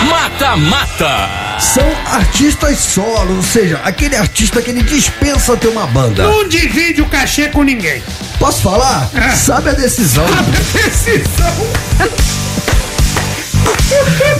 Mata Mata. São artistas solos, ou seja, aquele artista que ele dispensa ter uma banda. Não divide o cachê com ninguém. Posso falar? É. Sabe a decisão. Decisão.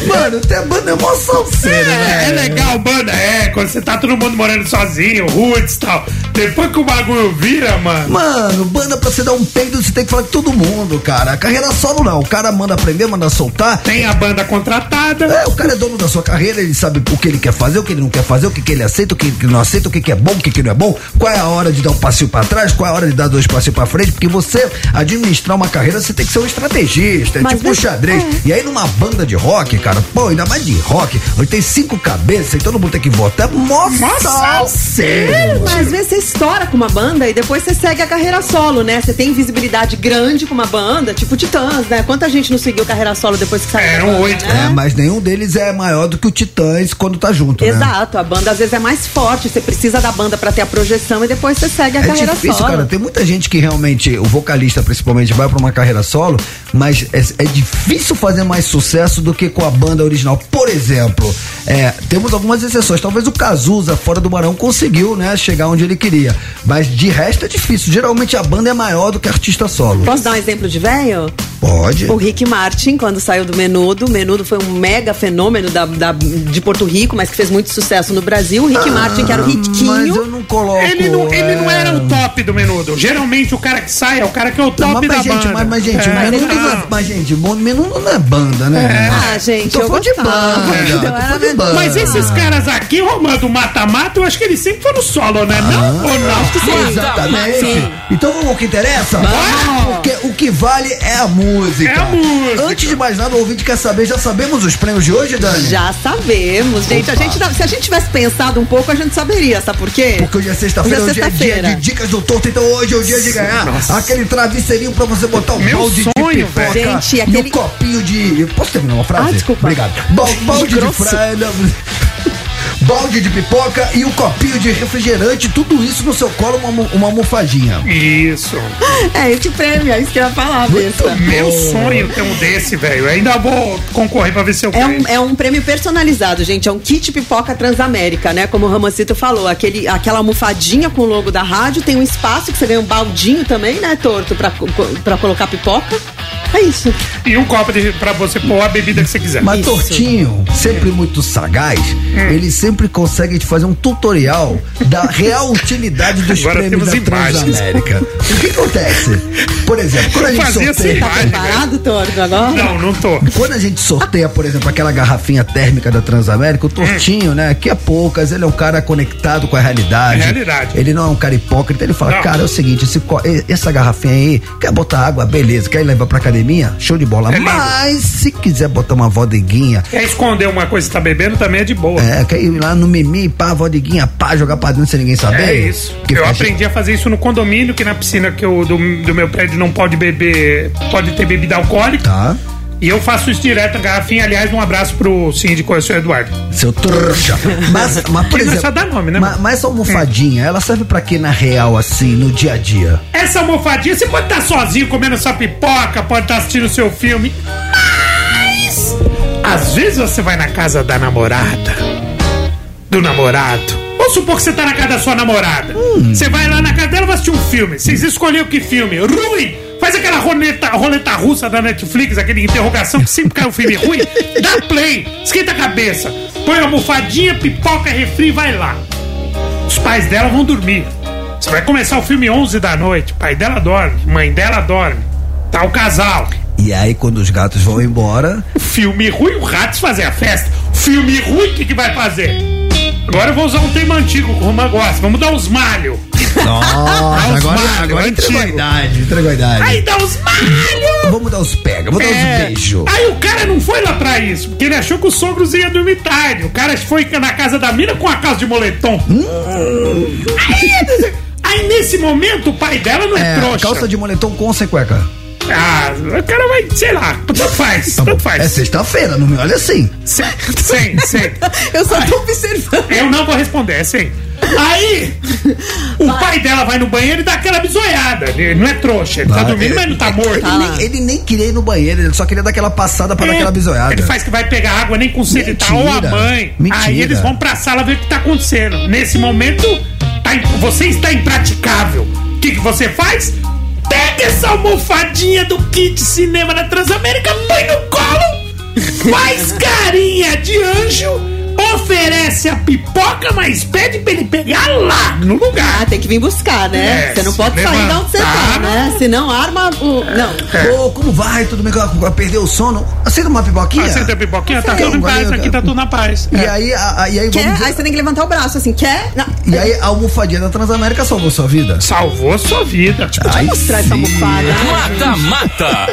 Mano, ter banda é mó salseiro, É, é legal, banda, é. Quando você tá todo mundo morando sozinho, roots e tal. Depois que o bagulho vira, mano. Mano, banda pra você dar um peido, você tem que falar com todo mundo, cara. A carreira solo não. O cara manda aprender, manda soltar. Tem a banda contratada. É, o cara é dono da sua carreira, ele sabe o que ele quer fazer, o que ele não quer fazer, o que, que ele aceita, o que ele não aceita, o que, que é bom, o que, que não é bom, qual é a hora de dar um passinho pra trás, qual é a hora de dar dois passinhos pra frente, porque você administrar uma carreira, você tem que ser um estrategista, é Mas tipo um deixa- xadrez. é. E aí numa banda de rock, rock, cara. Pô, ainda mais de rock. Hoje tem cinco cabeças e todo mundo tem que votar. Nossa, sério. Mas às vezes você estoura com uma banda e depois você segue a carreira solo, né? Você tem visibilidade grande com uma banda, tipo Titãs, né? Quanta gente não seguiu carreira solo depois que saiu? Eram oito. né? É, mas nenhum deles é maior do que o Titãs quando tá junto, né? Exato, a banda às vezes é mais forte, você precisa da banda pra ter a projeção e depois você segue a É carreira difícil, solo. cara. Tem muita gente que realmente, o vocalista principalmente, vai pra uma carreira solo, mas é, é difícil fazer mais sucesso do que com a banda original. Por exemplo, é, temos algumas exceções. Talvez o Cazuza, fora do Barão, conseguiu, né, chegar onde ele queria. Mas de resto é difícil. Geralmente a banda é maior do que artista solo. Posso dar um exemplo de velho? Pode. O Rick Martin, quando saiu do Menudo, o Menudo foi um mega fenômeno da, da- de Porto Rico, mas que fez muito sucesso no Brasil. O Rick Martin, que era o Mas eu Riquinho. não coloco. Ele não, ele não é, era o top do menudo. Geralmente o cara que sai é o cara que é o Não, top mas, da mas, gente, banda. mas, mas, gente, É, o Menudo não. não é, mas, gente, o Menudo não é banda, né? Ah, gente, Tô eu de banda. Eu tô era de banda. Mas esses caras aqui, Romando, mata-mata, eu acho que eles sempre foram solo, né? Não ou não? sim. Exatamente. Sim. Então vamos ao que interessa? Porque o que vale é a música. É a música. Antes de mais nada, o ouvinte quer saber, já sabemos os prêmios de hoje, Dani? Já sabemos, gente. A gente, se a gente tivesse pensado um pouco, a gente saberia, sabe por quê? Porque hoje é sexta-feira, Hoje é hoje é dia de dicas do torto, então hoje é o dia de ganhar aquele travesseirinho pra você botar um Meu balde sonho, de pipoca. Gente, e aquele- um copinho de... Posso terminar uma frase? Ah, desculpa. Obrigado. Ba- balde de fralda... Balde de pipoca e um copinho de refrigerante, tudo isso no seu colo, uma, uma almofadinha. Isso. É esse prêmio, é isso que eu ia falar, besta. Meu sonho ter um desse, velho. Ainda vou concorrer pra ver se eu É um, é um prêmio personalizado, gente. É um kit pipoca Transamérica, né? Como o Ramancito falou. Aquele, aquela almofadinha com o logo da rádio. Tem um espaço que você ganha um baldinho também, né, Torto? Pra, pra colocar pipoca. É isso. E um copo de, pra você pôr a bebida que você quiser. Mas Isso. Tortinho, sempre muito sagaz, Hum. ele sempre consegue te fazer um tutorial da real utilidade dos Agora prêmios da. Transamérica. O que acontece? Por exemplo, quando a gente Fazia sorteia. assim, Tá preparado, Torto, agora? Não, não tô. Quando a gente sorteia, por exemplo, aquela garrafinha térmica da Transamérica, o Tortinho, né, que é poucas, ele é um cara conectado com a realidade. É realidade. Ele não é um cara hipócrita, ele fala, Não. cara, é o seguinte, esse essa garrafinha aí, quer botar água, beleza, quer levar pra academia? Show de bola. É lindo. Mas se quiser botar uma vodeguinha, Quer esconder uma coisa que tá bebendo também é de boa. É, quer ir lá no mimi, pá, vodiguinha, pá, jogar pra dentro sem ninguém saber? É isso. Eu aprendi a fazer isso no condomínio, que na piscina que eu, do, do meu prédio não pode beber, pode ter bebida alcoólica. Tá, E eu faço isso direto na garrafinha. Aliás, um abraço pro síndico, o senhor Eduardo. seu trouxa. Mas, mas por é exemplo, só dar nome, né, ma- mano? mas essa almofadinha, ela serve pra quê na real, assim, no dia a dia? Essa almofadinha, você pode estar sozinho comendo sua pipoca, pode estar assistindo seu filme. Mas às vezes você vai na casa da namorada, do namorado. Vamos supor que você tá na casa da sua namorada. Você vai lá na casa dela e vai assistir um filme. Vocês escolheram que filme? Ruim! Faz aquela roleta, roleta russa da Netflix, aquele interrogação que sempre cai um filme ruim. Dá play, esquenta a cabeça. Põe uma almofadinha, pipoca, refri e vai lá. Os pais dela vão dormir. Você vai começar o filme 11 da noite. Pai dela dorme, mãe dela dorme. Tá o casal. E aí, quando os gatos vão embora, Filme ruim, o Ratos fazer a festa. Filme ruim, o que, que vai fazer? Agora eu vou usar um tema antigo que o gosta. Vamos dar os malho. Nossa, os agora, malho, agora entregou a idade, entregou a idade. Aí dá os malho. Vamos dar os pega, vamos dar os É. beijos. Aí o cara não foi lá pra isso, porque ele achou que os sogros iam dormir tarde. O cara foi na casa da mina com a calça de moletom. Aí, aí, nesse momento o pai dela não é, É, trouxa. calça de moletom com sem cueca. Ah, o cara vai, sei lá, tanto faz, Tá tanto faz. É sexta-feira, não me olha assim. Sem, sem, sem. Eu só tô observando. Eu não vou responder, é sem. Aí, o pai dela vai no banheiro e dá aquela bisoiada. Ele não é trouxa, ele tá Vai, dormindo, ele- mas não tá morto. Ele, nem, ele nem queria ir no banheiro, ele só queria dar aquela passada pra dar É, aquela bisoiada. Ele faz que vai pegar água, nem com sede tá, ou a mãe. Mentira. Aí eles vão pra sala ver o que tá acontecendo. Nesse momento, tá, você está impraticável. O que, que você faz? Pega essa almofadinha do kit cinema da Transamérica, põe no colo, faz carinha de anjo, oferece a pipoca, mas pede pra ele pegar lá, no lugar. Ah, tem que vir buscar, né? É, Você não pode sair da onde você tá, levantar. né? Senão arma o. Não. Ô, como vai? Tudo bem? Vai perder o sono? Aceita uma pipoquinha? Ah, você tem pipoquinha? Tá tudo em paz, aqui tá tudo na paz. E É. aí, a, a- e aí, Quer? dizer- Aí você tem que levantar o braço, assim, quer? Não. e aí a almofadinha da Transamérica salvou sua vida? Salvou sua vida. Tipo, Aí mostrar essa sim. almofada. Mata Mata.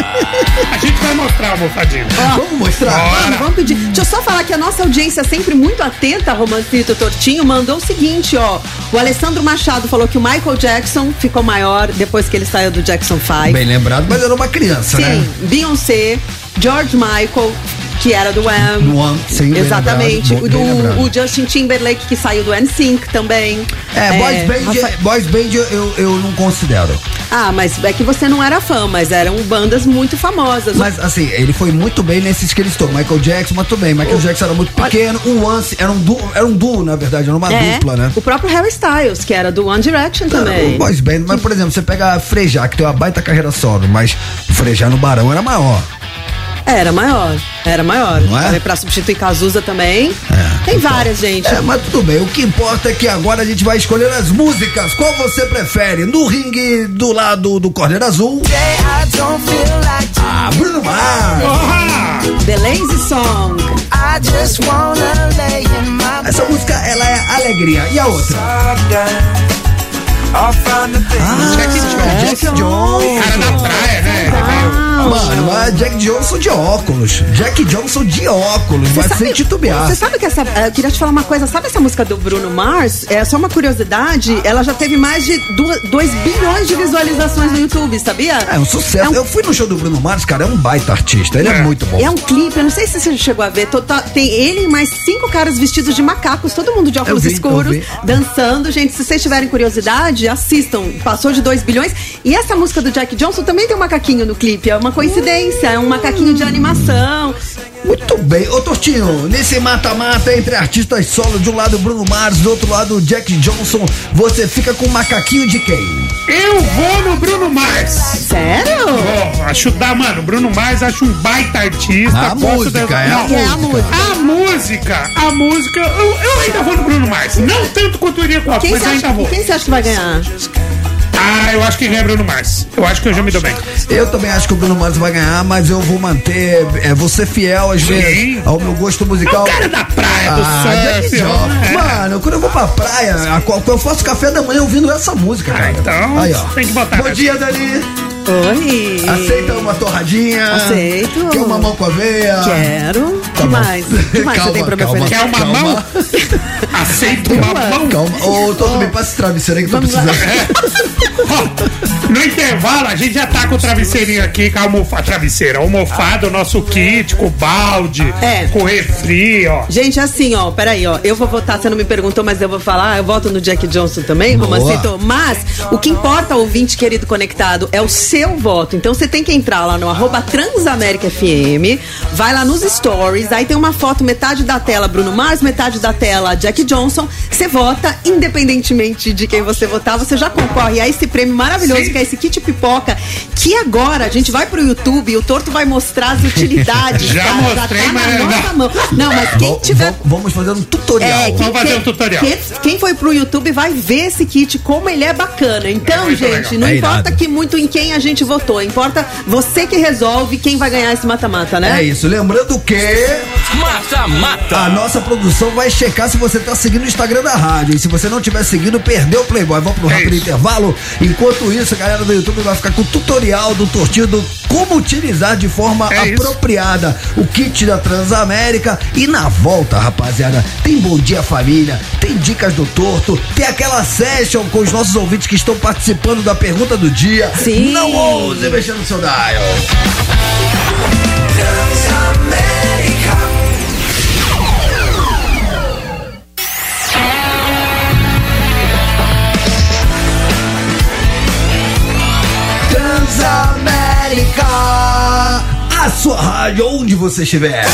a gente vai mostrar, almofadinho. Vamos mostrar? Vamos, vamos pedir. Deixa eu só falar que a nossa audiência é sempre muito atenta, Romancito Tortinho, mandou o seguinte, ó. O Alessandro Machado falou que o Michael Jackson ficou maior depois que ele saiu do Jackson 5. Bem lembrado, mas era uma criança, Sim, né? Beyoncé, George Michael, que era do Wham. Do Wham, sim, Exatamente. lembrado, o, do, o Justin Timberlake, que saiu do NSYNC também. É, Boys Band, Rafa- boys band eu, eu não considero. Ah, mas é que você não era fã, mas eram bandas muito famosas. Mas assim, ele foi muito bem nesses que ele estou. Michael Jackson, mas tudo bem. Michael Jackson era muito pequeno. O Once era um duo, era um duo, na verdade, era uma É, dupla, né? O próprio Harry Styles, que era do One Direction também. O Boys Band, mas por exemplo, você pega Frejá, que tem uma baita carreira solo, mas o Frejá no Barão era maior. Era maior, era maior. Não é? Pra substituir Cazuza também. É, Tem então. várias, gente. É, mas tudo bem. O que importa é que agora a gente vai escolher as músicas. Qual você prefere? No ringue do lado do Cordeiro Azul. Ah, Bruno Mars. The Lazy Song. Essa música, ela é alegria. E a outra? Ah, Jack Johnson. Cara na praia, né? Veio- Mano, mas Jack Johnson de óculos. Jack Johnson de óculos. Vai sem titubear. Você sabe que essa. eh, Eu queria te falar uma coisa. Sabe essa música do Bruno Mars? É só uma curiosidade. Ela já teve mais de 2 bilhões de visualizações no YouTube, sabia? É um sucesso. É um- Eu fui no show do Bruno Mars, cara, é um baita artista. Ele é, É. muito bom. É um clipe, eu não sei se você chegou a ver. to- Tem ele e mais cinco caras vestidos de macacos, todo mundo de óculos vi, escuros, dançando. Gente, se vocês tiverem curiosidade, assistam. Passou de 2 bilhões. E essa música do Jack Johnson também tem um macaquinho no clipe. É uma coincidência, é um macaquinho de animação. Muito bem. Ô, Tortinho, nesse mata-mata entre artistas solo, de um lado Bruno Mars, do outro lado Jack Johnson, você fica com o macaquinho de quem? Eu vou no Bruno Mars. Sério? Ó, acho da, mano, Bruno Mars acho um baita artista. A música, da- é a Não, é a música. A música, a música, eu, eu ainda vou no Bruno Mars. Não tanto quanto eu iria com a Quem mas você, ainda acha, vou. quem você acha que vai ganhar? Ah, eu acho que ganha Bruno Mars. Eu acho que eu já me dou bem. Eu também acho que o Bruno Mars vai ganhar, mas eu vou manter, é, vou ser fiel às vezes ao meu gosto É musical. o cara da praia, do Ah, surf. É. Mano, quando eu vou pra praia, eu faço café da manhã ouvindo essa música, cara. então Aí, ó. tem que botar Bom dia, Dani. Oi. Aceita uma torradinha? Aceito. Quer uma mão com aveia? Quero. Tá que mais? que mais Calma, você tem pra me calma. Quer uma Calma. mão? Aceita uma mão? Calma. Ô, Toto, me passa esse travesseiro aí que eu tô precisando. Ó, no intervalo, a gente já tá com o travesseirinho aqui, com a almofada, travesseira, almofada, o nosso kit, com o balde, É. com o refri, ó. Gente, assim, ó, peraí, ó. Eu vou votar, você não me perguntou, mas eu vou falar. Eu voto no Jack Johnson também, Boa. Romancito. Mas o que importa, ouvinte querido conectado, é o seu voto. Então você tem que entrar lá no arroba Transamérica FM, vai lá nos stories, aí tem uma foto, metade da tela Bruno Mars, metade da tela Jack Johnson. Você vota, independentemente de quem você votar, você já concorre a esse prêmio maravilhoso, Sim. que é esse kit pipoca, que agora a gente vai pro YouTube e o Torto vai mostrar as utilidades. Já cara, mostrei, tá na mas não. nossa mão. Não, mas quem tiver. vam- Vamos fazer um tutorial. É, quem, Vamos fazer um tutorial. Quem, quem foi pro YouTube vai ver esse kit, como ele é bacana. Então, É gente, legal. não É importa que muito em quem a gente votou. Importa você que resolve quem vai ganhar esse mata-mata, né? É isso. Lembrando que Mata Mata. a nossa produção vai checar se você tá seguindo o Instagram da rádio. E se você não tiver seguindo, perdeu o Playboy. Vamos pro É rápido isso. intervalo. Enquanto isso, a galera do YouTube vai ficar com o tutorial do Tortinho do como utilizar de forma É isso. apropriada o kit da Transamérica. E na volta, rapaziada, tem Bom Dia Família, tem dicas do Torto, tem aquela session com os nossos ouvintes que estão participando da pergunta do dia. Sim. Não ouse mexer no seu dial. Transamérica, a sua rádio onde você estiver.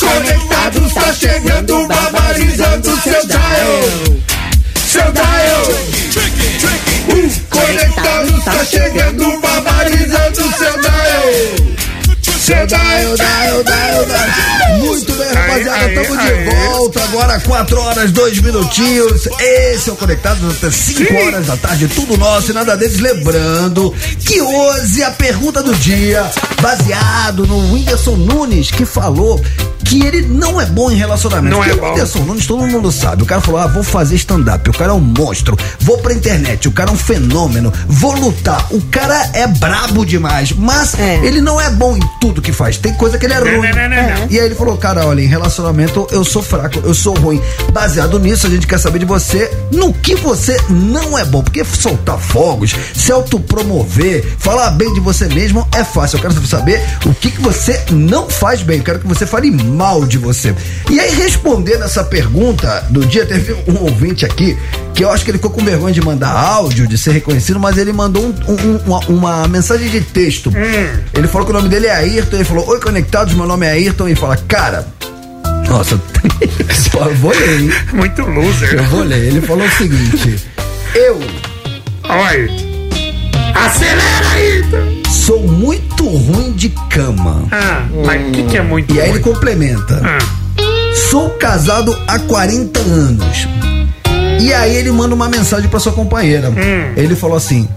Conectado está chegando, barbarizando seu dial. Seu dial. Conectado está chegando, barbarizando seu dial. Seu dial, dial, dial, dial. Muito bem, rapaziada. estamos de aê. volta agora, 4 horas, 2 minutinhos. Esse é o Conectados até 5 horas da tarde, tudo nosso e nada deles. Lembrando que hoje a pergunta do dia, baseado no Whindersson Nunes, que falou que ele não é bom em relacionamento. Não é bom. o Whindersson Nunes, todo mundo sabe. O cara falou: ah, vou fazer stand-up. O cara é um monstro. Vou pra internet. O cara é um fenômeno. Vou lutar. O cara é brabo demais. Mas É. ele não é bom em tudo que faz. Tem coisa que ele é Não, ruim. não, não, não, não. E aí ele falou, cara, olha, em relacionamento eu sou fraco, eu sou ruim. Baseado nisso, a gente quer saber de você no que você não é bom. Porque soltar fogos, se autopromover, falar bem de você mesmo é fácil. Eu quero saber o que, que você não faz bem. Eu quero que você fale mal de você. E aí, respondendo essa pergunta do dia, teve um ouvinte aqui que eu acho que ele ficou com vergonha de mandar áudio, de ser reconhecido, mas ele mandou um- um- uma, uma mensagem de texto. Ele falou que o nome dele é Ayrton, ele falou, oi conectados, meu nome é Ayrton, e fala, cara, nossa, só eu vou ler, hein? Muito loser. Eu vou ler. Ele falou o seguinte, eu Olha. Acelera aí! sou muito ruim de cama. Ah, mas o que, que é muito E aí ele ruim? complementa, Ah, sou casado há 40 anos. E aí ele manda uma mensagem pra sua companheira. Hum. Ele falou assim,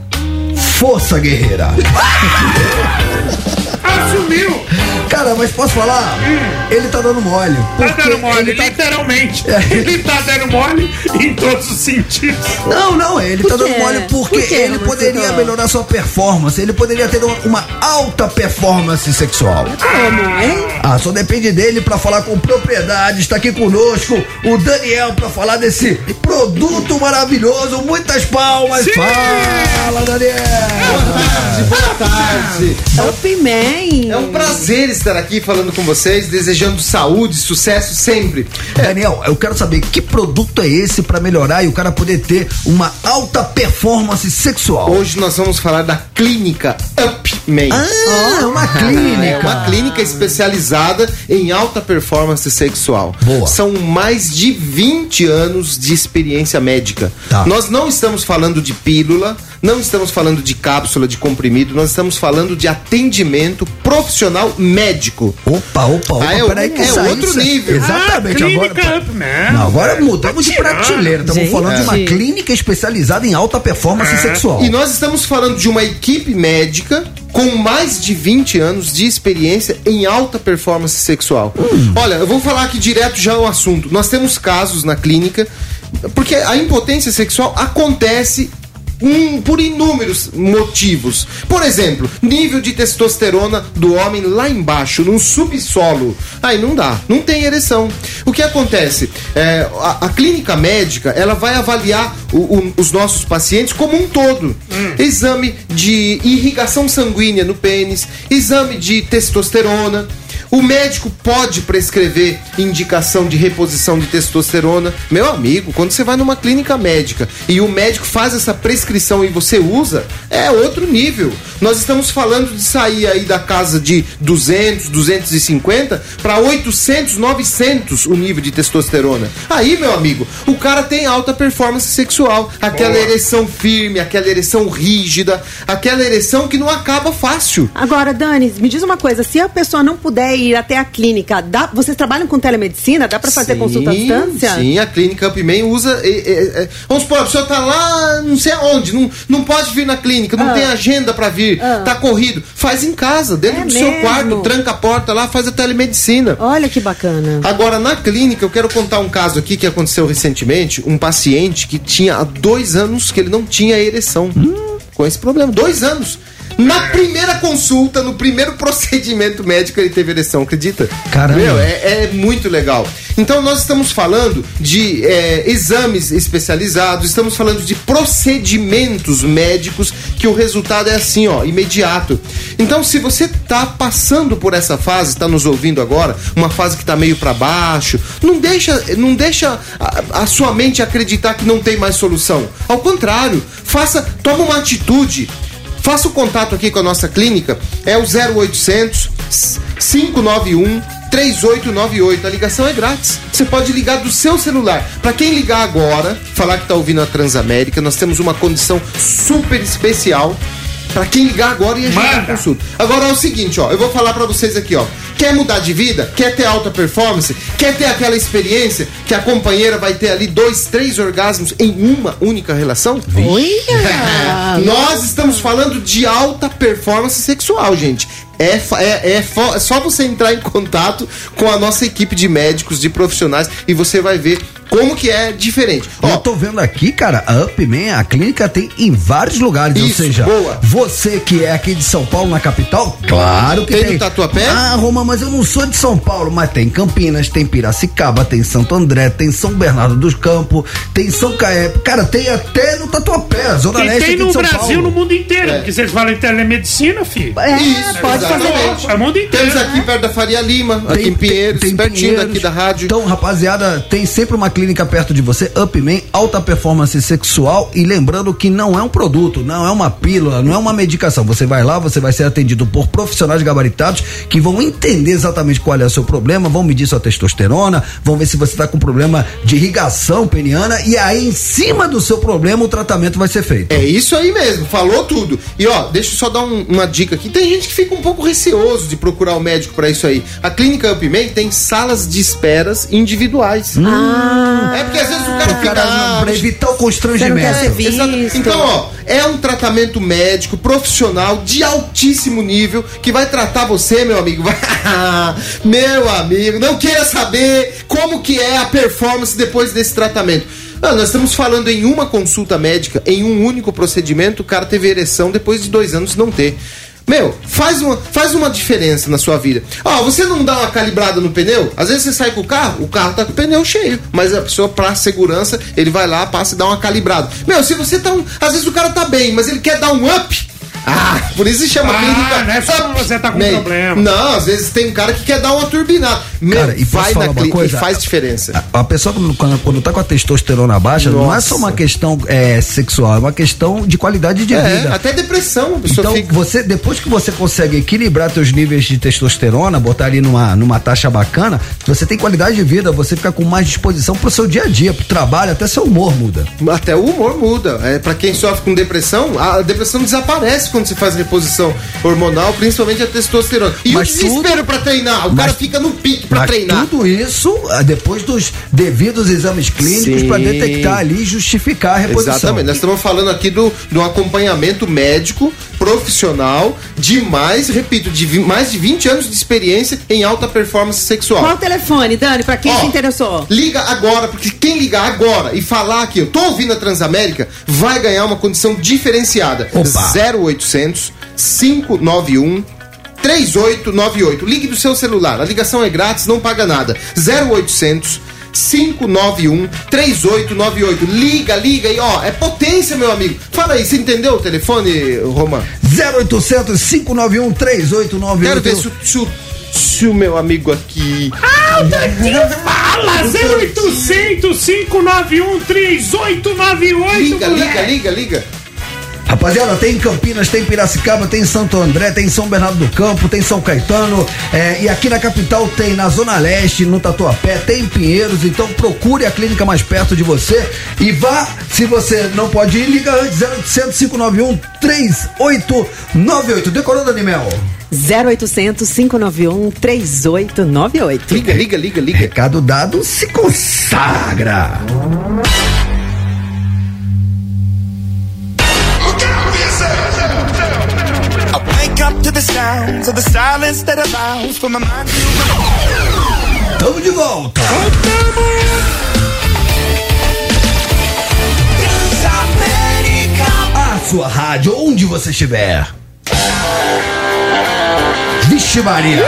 força guerreira. assumiu! Cara, mas posso falar? Ele tá dando mole. Tá dando mole, ele tá literalmente. É. Ele tá dando mole em todos os sentidos. Não, não, ele tá Por dando quê? mole porque Por ele poderia melhorar sua performance, ele poderia ter uma, uma alta performance sexual. Como, hein? Ah, só depende dele pra falar com propriedade. Está aqui conosco o Daniel pra falar desse produto maravilhoso. Muitas palmas. Sim! Fala, Daniel. Boa tarde. Up Man. É um prazer estar aqui falando com vocês, desejando saúde, sucesso sempre. Daniel, eu quero saber que produto é esse pra melhorar e o cara poder ter uma alta performance sexual. Hoje nós vamos falar da clínica UpMan. Ah, é uma clínica. É uma clínica especializada em alta performance sexual. Boa. São mais de 20 anos de experiência médica. Tá. Nós não estamos falando de pílula, não estamos falando de cápsula de comprimido, nós estamos falando de atendimento profissional médico. Opa, opa, opa, Ah, é peraí que é isso aí- outro isso- nível. Exatamente, Ah, agora. Upman. Não, agora mudamos de Tá prateleira. Estamos Gente. falando de uma É. clínica especializada em alta performance sexual. E nós estamos falando de uma equipe médica com mais de 20 anos de experiência em alta performance sexual. Olha, eu vou falar aqui direto já o assunto. Nós temos casos na clínica, porque a impotência sexual acontece hum, por inúmeros motivos. Por exemplo, nível de testosterona do homem lá embaixo, no subsolo. Aí não dá, não tem ereção. O que acontece? É, a, a clínica médica ela vai avaliar o- o- os nossos pacientes como um todo. Exame de irrigação sanguínea no pênis, exame de testosterona. O médico pode prescrever indicação de reposição de testosterona. Meu amigo, quando você vai numa clínica médica e o médico faz essa prescrição e você usa, é outro nível. Nós estamos falando de sair aí da casa de 200, 250 para 800, 900 o nível de testosterona. Aí, meu amigo, o cara tem alta performance sexual, aquela ereção firme, aquela ereção rígida, aquela ereção que não acaba fácil. Agora, Dani, me diz uma coisa: se a pessoa não puder ir até a clínica, dá, vocês trabalham com telemedicina? Dá pra fazer Sim, consulta à distância? Sim, a clínica Upman usa. é, é, é, vamos supor, a pessoa tá lá, não sei aonde, não, não pode vir na clínica, não Ah. tem agenda pra vir, Ah. tá corrido. Faz em casa, dentro É do seu mesmo? quarto, tranca a porta lá, faz a telemedicina. Olha que bacana. Agora, na clínica, eu quero contar um caso aqui que aconteceu recentemente. Um paciente que tinha há dois anos que ele não tinha ereção. Com esse problema. Dois anos. Na primeira consulta, no primeiro procedimento médico, ele teve ereção, acredita? Caramba. Meu, é, é muito legal. Então, nós estamos falando de é, exames especializados, estamos falando de procedimentos médicos que o resultado é assim, ó, imediato. Então, se você tá passando por essa fase, está nos ouvindo agora, uma fase que tá meio para baixo, não deixa, não deixa a, a sua mente acreditar que não tem mais solução. Ao contrário, faça, toma uma atitude. Faça o contato aqui com a nossa clínica, é o 0800 591 3898. A ligação é grátis. Você pode ligar do seu celular. Para quem ligar agora, falar que tá ouvindo a Transamérica, nós temos uma condição super especial. Pra quem ligar agora e agendar Manda. consulta. Agora é o seguinte, ó, eu vou falar pra vocês aqui, ó. Quer mudar de vida? Quer ter alta performance? Quer ter aquela experiência que a companheira vai ter ali dois, três orgasmos em uma única relação? Olha! Nós estamos falando de alta performance sexual, gente. É, é, é é só você entrar em contato com a nossa equipe de médicos, de profissionais, e você vai ver como que é diferente. Eu Ó, tô vendo aqui, cara, a Upman, a clínica tem em vários lugares. ou Isso, seja, boa. você que é aqui de São Paulo, na capital, claro que Tem tem. no Tatuapé? Ah, Roma, mas eu não sou de São Paulo, mas tem Campinas, tem Piracicaba, tem Santo André, tem São Bernardo dos Campos, tem São Caé. Cara, tem até no Tatuapé, Zona E Leste tem aqui no de São Brasil, Paulo. no mundo inteiro. É. Porque vocês falam em telemedicina, filho. É, Isso, pode. Exatamente. É o mundo inteiro. Temos aqui perto da Faria Lima, aqui em Pinheiros, pertinho Pinheiros. daqui da rádio. Então, rapaziada, tem sempre uma clínica perto de você, Upman, alta performance sexual e lembrando que não é um produto, não é uma pílula, não é uma medicação. Você vai lá, você vai ser atendido por profissionais gabaritados que vão entender exatamente qual é o seu problema, vão medir sua testosterona, vão ver se você está com problema de irrigação peniana e aí em cima do seu problema o tratamento vai ser feito. É isso aí mesmo, falou tudo. E ó, deixa eu só dar um- uma dica aqui. Tem gente que fica um pouco receoso de procurar o médico pra isso aí. A clínica Upman tem salas de esperas individuais. É porque às vezes o cara O fica. cara, ah, pra evitar o constrangimento. quer ser visto. Exato. Então, ó, é um tratamento médico, profissional, de altíssimo nível, que vai tratar você, meu amigo. meu amigo, não queira saber como que é a performance depois desse tratamento. Ah, nós estamos falando em uma consulta médica, em um único procedimento, o cara teve ereção depois de dois anos não ter. Meu, faz uma, faz uma diferença na sua vida. Ó, você não dá uma calibrada no pneu? Às vezes você sai com o carro, o carro tá com o pneu cheio. Mas a pessoa, pra segurança, ele vai lá, passa e dá uma calibrada. Meu, se você tá um. Às vezes o cara tá bem, mas ele quer dar um up. Ah, por isso se chama Ah, clínica. não é só quando você tá com Man, problema. Não, às vezes tem um cara que quer dar uma turbinada. Meu, Cara, e vai na uma clínica coisa? e faz diferença. A, a pessoa, quando, quando, tá com a testosterona baixa, não é Nossa. só uma questão é, sexual, é uma questão de qualidade de É, vida. até depressão, a pessoa Então, fica. você, depois que você consegue equilibrar teus níveis de testosterona, botar ali numa, numa taxa bacana, você tem qualidade de vida, você fica com mais disposição pro seu dia a dia, pro trabalho, até seu humor muda. Até o humor muda. É, para quem sofre com depressão, a depressão desaparece quando você faz reposição hormonal, principalmente a testosterona. E Mas o desespero pra treinar, o Mas- cara fica no pique pra Mas treinar. tudo isso ah, depois dos devidos exames clínicos Sim. para detectar ali e justificar a reposição. Exatamente, nós estamos falando aqui do, do acompanhamento médico profissional de mais, repito, de vi- mais de 20 anos de experiência em alta performance sexual. Qual o telefone, Dani, pra quem Ó, se interessou? Liga agora, porque quem ligar agora e falar que eu tô ouvindo a Transamérica vai ganhar uma condição diferenciada. Opa. 0800 591 3898. Ligue do seu celular. A ligação é grátis, não paga nada. 0800 591 3898. Liga, liga aí, ó. É potência, meu amigo. Fala aí, você entendeu o telefone, Roman? 0800 591 3898. Quero ver se, se, se o meu amigo aqui. Ah, o fala! 0800 591 3898 Liga, liga, liga, liga. Rapaziada, tem em Campinas, tem em Piracicaba, tem em Santo André, tem em São Bernardo do Campo, tem em São Caetano, é, e aqui na capital tem na Zona Leste, no Tatuapé, tem em Pinheiros, então procure a clínica mais perto de você e vá, se você não pode ir, liga antes, 0800 591 3898. Decorou, Danimel? 0800 591 3898. Liga, liga, liga, liga. Recado dado, se consagra. Sounds of the silence that allows for my mind to Tamo de volta. A sua rádio, onde você estiver. Vixe Maria.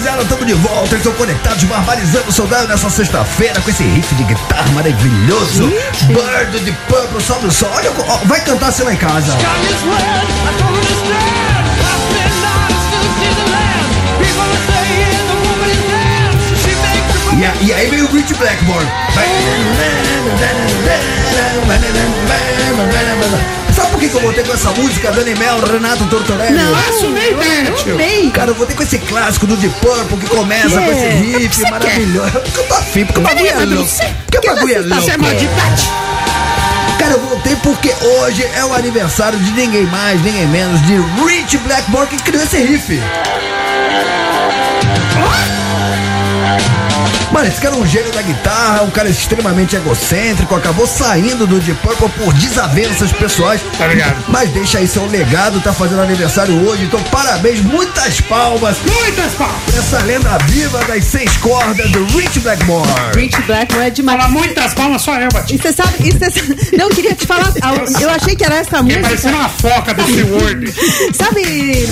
Rapaziada, estamos de volta. Estão conectados, barbarizando o soldado nessa sexta-feira com esse riff de guitarra maravilhoso. Bird de Purple, sobe o som. Olha, ó, vai cantar assim lá em casa. E, a- e aí veio o Rich Blackmore. Que, que eu botei com essa música, Dani Mel, Renato Tortorelli? Não, eu, ideia, eu tio. amei. Cara, eu vou ter com esse clássico do Deep Purple que começa Yeah. com esse riff maravilhoso. Porque eu tô afim, porque o bagulho é louco. Porque o bagulho é louco. Você é malditade. Cara, eu voltei porque hoje é o aniversário de ninguém mais, ninguém menos de Rich Blackmore que criou esse riff. Mano, esse cara é um gênio da guitarra, um cara extremamente egocêntrico, acabou saindo do Deep Purple por desavenças pessoais. Tá ligado? Mas deixa aí seu legado, tá fazendo aniversário hoje, então parabéns, muitas palmas Muitas palmas. essa lenda viva das seis cordas do Rich Blackmore. Rich Blackmore é demais. Fala muitas palmas, só eu, E Bati. você sabe, e você sabe- não eu queria te falar, eu achei que era essa música. parecendo uma foca do SeaWorld. Sabe,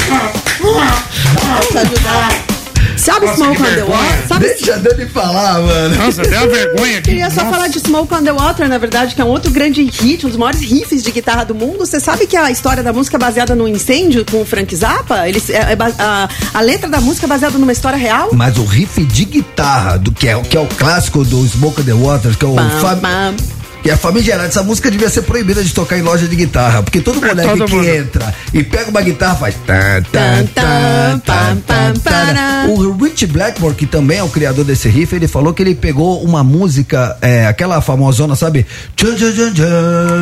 Vou te ajudar. Sabe Nossa, Smoke on the. Water? Sabe Deixa a Dani falar, mano. Nossa, deu uma vergonha aqui. Queria só Nossa. falar de Smoke on the Water, na verdade, que é um outro grande hit, um dos maiores riffs de guitarra do mundo. Você sabe que a história da música é baseada num incêndio com o Frank Zappa? Eles, é- é a, a letra da música é baseada numa história real? Mas o riff de guitarra, do que é, que é o clássico do Smoke on the Waters, que é o pam. Que é famigerado, essa música devia ser proibida de tocar em loja de guitarra, porque todo moleque todo que mundo. entra e pega uma guitarra faz tan, tan, tan, tan, tan, tan. O Rich Blackmore, que também é o criador desse riff, ele falou que ele pegou uma música, é, aquela famosona, sabe?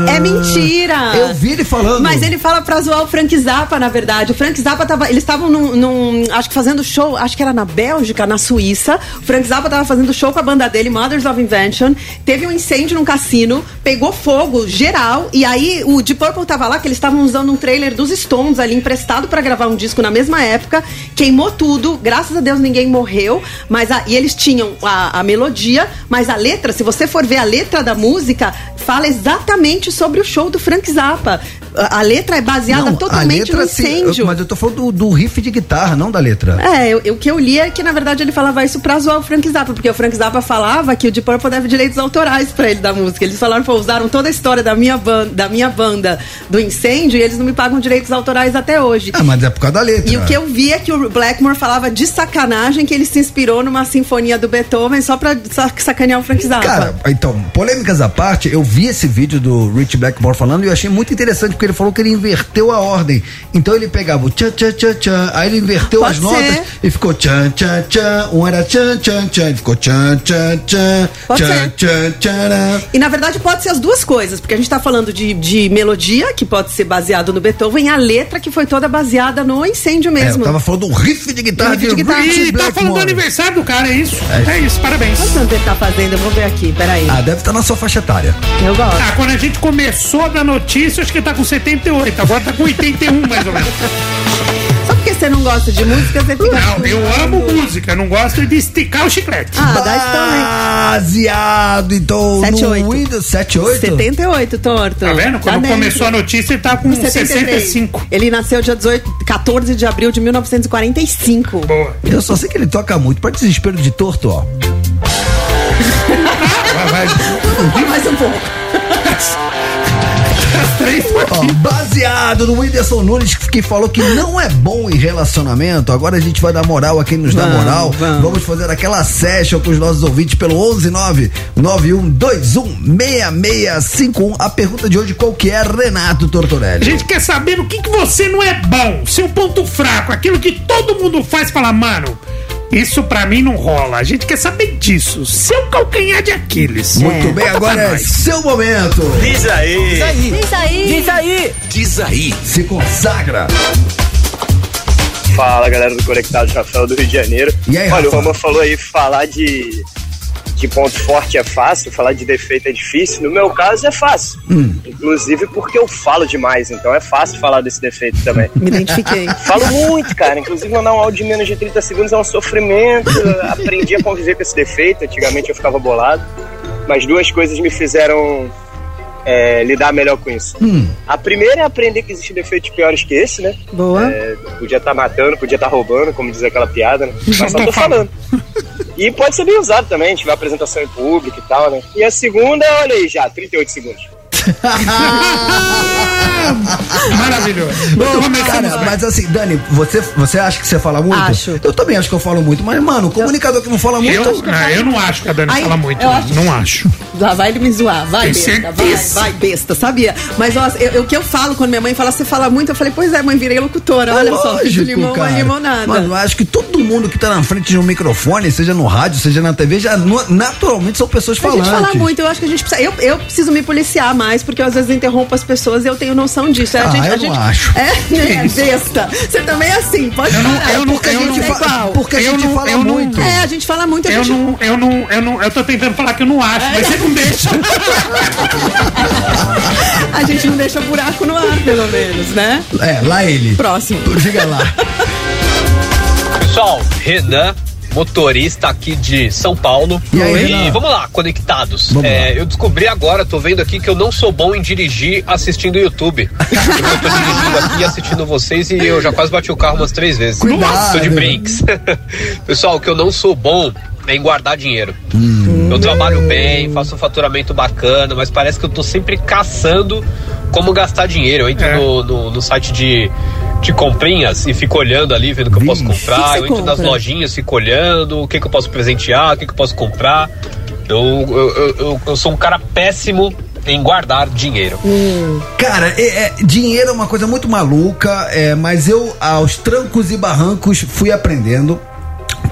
É mentira! Eu vi ele falando. Mas ele fala pra zoar o Frank Zappa, na verdade. O Frank Zappa tava. Eles estavam num, num- Acho que fazendo show, acho que era na Bélgica, na Suíça. O Frank Zappa tava fazendo show com a banda dele, Mothers of Invention. Teve um incêndio num cassino, pegou fogo geral. E aí o Deep Purple tava lá, que eles estavam usando um trailer dos Stones ali emprestado pra gravar um disco na mesma época. Queimou tudo. Graças a Deus ninguém morreu. Mas a- e eles tinham a, a melodia, mas a letra, se você for ver a letra da música, fala exatamente sobre o show do Frank Zappa. A, letra é baseada Não, totalmente no sim, incêndio. eu- mas eu tô falando do, do riff de guitarra, não da letra. É, eu- eu- o que eu li é que, na verdade, ele falava isso pra zoar o Frank Zappa, porque o Frank Zappa falava que o Deep Purple deve direitos autorais pra ele da música. Eles falaram, pô, usaram toda a história da minha, banda, da minha banda do incêndio e eles não me pagam direitos autorais até hoje. Ah, mas é por causa da letra. E o que eu vi é que o Blackmore falava de sacanagem que ele se inspirou numa sinfonia do Beethoven só pra sa- sacanear o Frank Zappa. Cara, então, polêmicas à parte, eu vi esse vídeo do Rich Blackmore falando e eu achei muito interessante porque ele falou que ele inverteu a ordem. Então ele pegava o tchan tchan tchan tchan, aí ele inverteu Pode as notas ser. e ficou tchan tchan tchan, um era tchan tchan tchan, e ficou tchan tchan tchan, Pode tchan ser. tchan tchan. E na verdade pode ser as duas coisas, porque a gente tá falando de, de melodia, que pode ser baseado no Beethoven, e a letra que foi toda baseada no incêndio É, mesmo. eu tava falando do riff de guitarra Riff de, de guitarra. E tá falando do aniversário do cara, é isso? É, isso, parabéns. Quantos anos ele tá fazendo? Eu vou ver aqui, peraí. Ah, deve estar na sua faixa etária. Eu gosto. Ah, quando a gente começou da notícia, acho que tá com 78, agora tá com 81 mais ou menos. Só porque você não gosta de música, você fica. Não, eu amo música, não gosto de esticar o chiclete. Ah, dá. Baseado, então, 78. no Windows 78. 78, torto. Tá vendo? Quando dentro. começou a notícia, ele tá com 65. Ele nasceu dia 18, 14 de abril de 1945. Boa. Eu só sei que ele toca muito, para desespero de torto, ó. Vai, vai. Mais um pouco. As três baseado no Whindersson Nunes que falou que não é bom em relacionamento. Agora a gente vai dar moral a quem nos dá Vamos, moral. vamos. Vamos fazer aquela session com os nossos ouvintes pelo 119 91216651. A pergunta de hoje qual que é, Renato A Tortorelli? gente quer saber no que, que você não é bom, seu ponto fraco, aquilo que todo mundo faz, fala, mano, isso pra mim não rola. A gente quer saber disso, seu calcanhar de Aquiles. Muito bem, Conta agora é seu momento. Diz aí. Diz aí. Diz aí. Diz aí. Se consagra. Fala galera do Conectados Rafael do Rio de Janeiro. E aí, Olha, Rafa? o Roma falou aí, falar de, de ponto forte é fácil, falar de defeito é difícil. No meu caso é fácil. Hum. Inclusive porque eu falo demais, então é fácil falar desse defeito também. Me identifiquei. Falo muito, cara. Inclusive mandar um áudio de menos de 30 segundos é um sofrimento. Aprendi a conviver com esse defeito. Antigamente eu ficava bolado. Mas duas coisas me fizeram é, lidar melhor com isso. Hum. A primeira é aprender que existem defeitos piores que esse, né? Boa. É, podia estar matando, podia estar roubando, como diz aquela piada, né? Mas só tô falando. E pode ser bem usado também, tiver apresentação em público e tal, né? E a segunda, olha aí já, 38 segundos. Maravilhoso. Bom, cara, mas assim, Dani, você, você acha que você fala muito? Acho. Eu também acho que eu falo muito, mas, mano, o comunicador que não fala muito. Eu, não, eu não acho que a Dani Ai, fala muito. acho- não acho. Lá vai ele me zoar, vai Tem besta, vai, certeza. vai besta, sabia? Mas ó, eu- o que eu falo quando minha mãe fala, você fala muito, eu falei, pois é, mãe, virei locutora, olha só, fiz de limão uma limonada. Mano, eu acho que todo mundo que tá na frente de um microfone, seja no rádio, seja na TV, já naturalmente são pessoas a falantes. gente fala muito, eu acho que a gente precisa. Eu, eu preciso me policiar mais, porque eu às vezes interrompo as pessoas e eu tenho noção disso. Ah, a gente, eu a não gente, acho. É, é besta. Você também é assim, pode Eu não- falar. eu não- porque eu a gente não é igual. Porque a gente não- fala eu não- muito. É, a gente fala muito, a Eu gente. não, eu não, eu não, eu tô tentando falar que eu não acho, mas você não deixa. A gente não deixa buraco no ar, pelo menos, né? É, lá ele. Próximo. Diga lá. Pessoal, Renan, motorista aqui de São Paulo. E aí, Renan? vamos lá, conectados. Vamos É, lá. eu descobri agora, tô vendo aqui que eu não sou bom em dirigir assistindo YouTube. eu tô dirigindo aqui assistindo vocês e eu já quase bati o carro umas três vezes. Cuidado. Tô de brinks. Pessoal, o que eu não sou bom é em guardar dinheiro. Hum. Eu trabalho bem, faço um faturamento bacana, mas parece que eu tô sempre caçando como gastar dinheiro. Eu entro É. no, no, no site de, de comprinhas e fico olhando ali, vendo o que eu posso comprar. Que eu entro nas compra? lojinhas, fico olhando o que, que eu posso presentear, o que, que eu posso comprar. Eu, eu, eu, eu, eu sou um cara péssimo em guardar dinheiro. Cara, é- é, dinheiro é uma coisa muito maluca, é, mas eu, aos trancos e barrancos, fui aprendendo.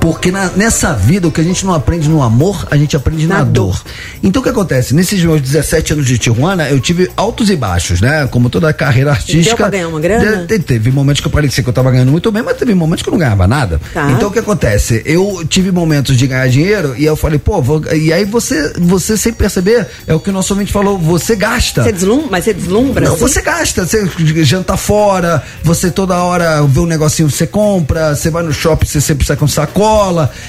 Porque na- nessa vida, o que a gente não aprende no amor, a gente aprende na, Na dor. dor. Então o que acontece? Nesses meus 17 anos de Tijuana, eu tive altos e baixos, né? Como toda a carreira artística. pra ganhar uma grana? Te- Teve momentos que eu parecia que eu tava ganhando muito bem, mas teve momentos que eu não ganhava nada. Tá. Então o que acontece? Eu tive momentos de ganhar dinheiro e eu falei, pô, vou- e aí você, você sem perceber, é o que o nosso ouvinte falou, você gasta. Você deslumbra, mas você deslumbra? Não, assim? você gasta, você janta fora, você toda hora vê um negocinho, você compra, você vai no shopping, você sempre sai com sacola.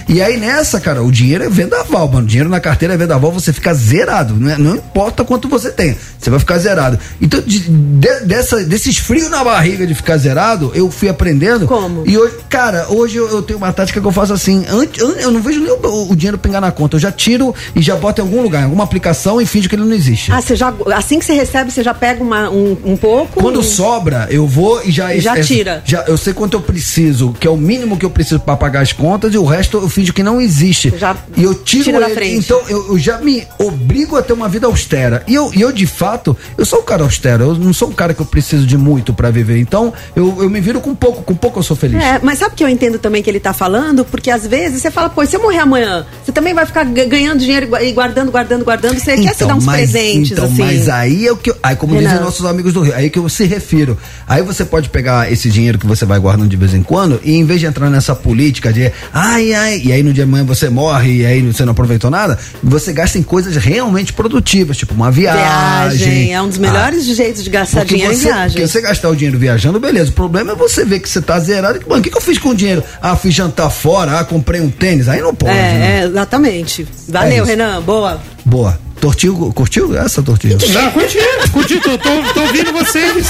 E aí nessa, cara, o dinheiro é vendaval, mano. O dinheiro na carteira é vendaval, você fica zerado. Né? Não importa quanto você tem, você vai ficar zerado. Então, de- de- dessa, desses frios na barriga de ficar zerado, eu fui aprendendo. Como? E hoje, cara, hoje eu, eu tenho uma tática que eu faço assim. Antes, eu não vejo nem o, o dinheiro pingar na conta. Eu já tiro e já boto em algum lugar, em alguma aplicação e finge que ele não existe. Ah, você já. Assim que você recebe, você já pega uma- um, um pouco? Quando sobra, eu vou e já. Já tira. Já, eu sei quanto eu preciso, que é o mínimo que eu preciso pra pagar as contas, e o resto eu finjo que não existe. Já e eu tiro tira ele. frente. Então eu, eu já me obrigo a ter uma vida austera. E eu, e eu, de fato, eu sou um cara austero. Eu não sou um cara que eu preciso de muito pra viver. Então, eu, eu me viro com pouco. Com pouco eu sou feliz. É, mas sabe o que eu entendo também que ele tá falando? Porque às vezes você fala, pô, se eu morrer amanhã, você também vai ficar ga- ganhando dinheiro e gua- guardando, guardando, guardando. Você quer se dar uns presentes, então, assim. mas aí é o que. eu- Aí, como Renan. dizem nossos amigos do Rio, aí é que eu se refiro. Aí você pode pegar esse dinheiro que você vai guardando de vez em quando e em vez de entrar nessa política de ai, ai, e aí no dia de amanhã você morre e aí você não aproveitou nada, você gasta em coisas realmente produtivas, tipo uma viagem. Viagem, é um dos melhores jeitos de gastar dinheiro você, em viagem. porque você gastar o dinheiro viajando, beleza. O problema é você ver que você tá zerado. Mano, o que, que eu fiz com o dinheiro? Ah, fui jantar fora, ah, comprei um tênis. Aí não pode. é, né? é, exatamente. É Valeu, isso. Renan. Boa. Boa. Tortinho, curtiu essa tortinha? Não, curti, curti, tô, tô, tô ouvindo vocês.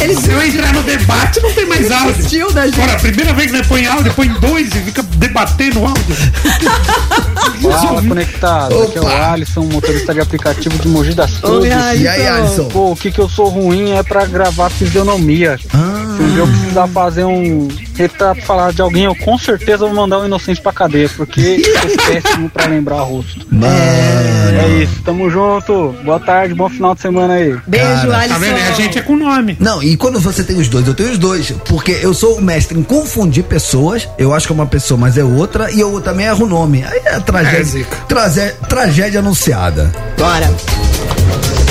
Ele Se eu entrar no debate, não tem mais áudio. desistiu da gente. Agora, a primeira vez que nós põe áudio, põe dois e fica debatendo áudio. Fala, conectado. Aqui é o Alisson, motorista de aplicativo de Mogi das Cruzes. E aí, Alisson? Pô, o que que eu sou ruim é pra gravar fisionomia. Ah. Eu precisar fazer um retrato falar de alguém, eu com certeza vou mandar um inocente pra cadeia, porque eu sou péssimo pra lembrar rosto. É isso, tamo junto. Boa tarde, bom final de semana aí. Beijo, Cara, Alisson. Tá vendo? A gente é com nome. Não, e quando você tem os dois, eu tenho os dois. Porque eu sou o mestre em confundir pessoas. Eu acho que é uma pessoa, mas é outra. E eu também erro o nome. Aí é É, tragédia. Zica. tragé- tragédia anunciada. Bora.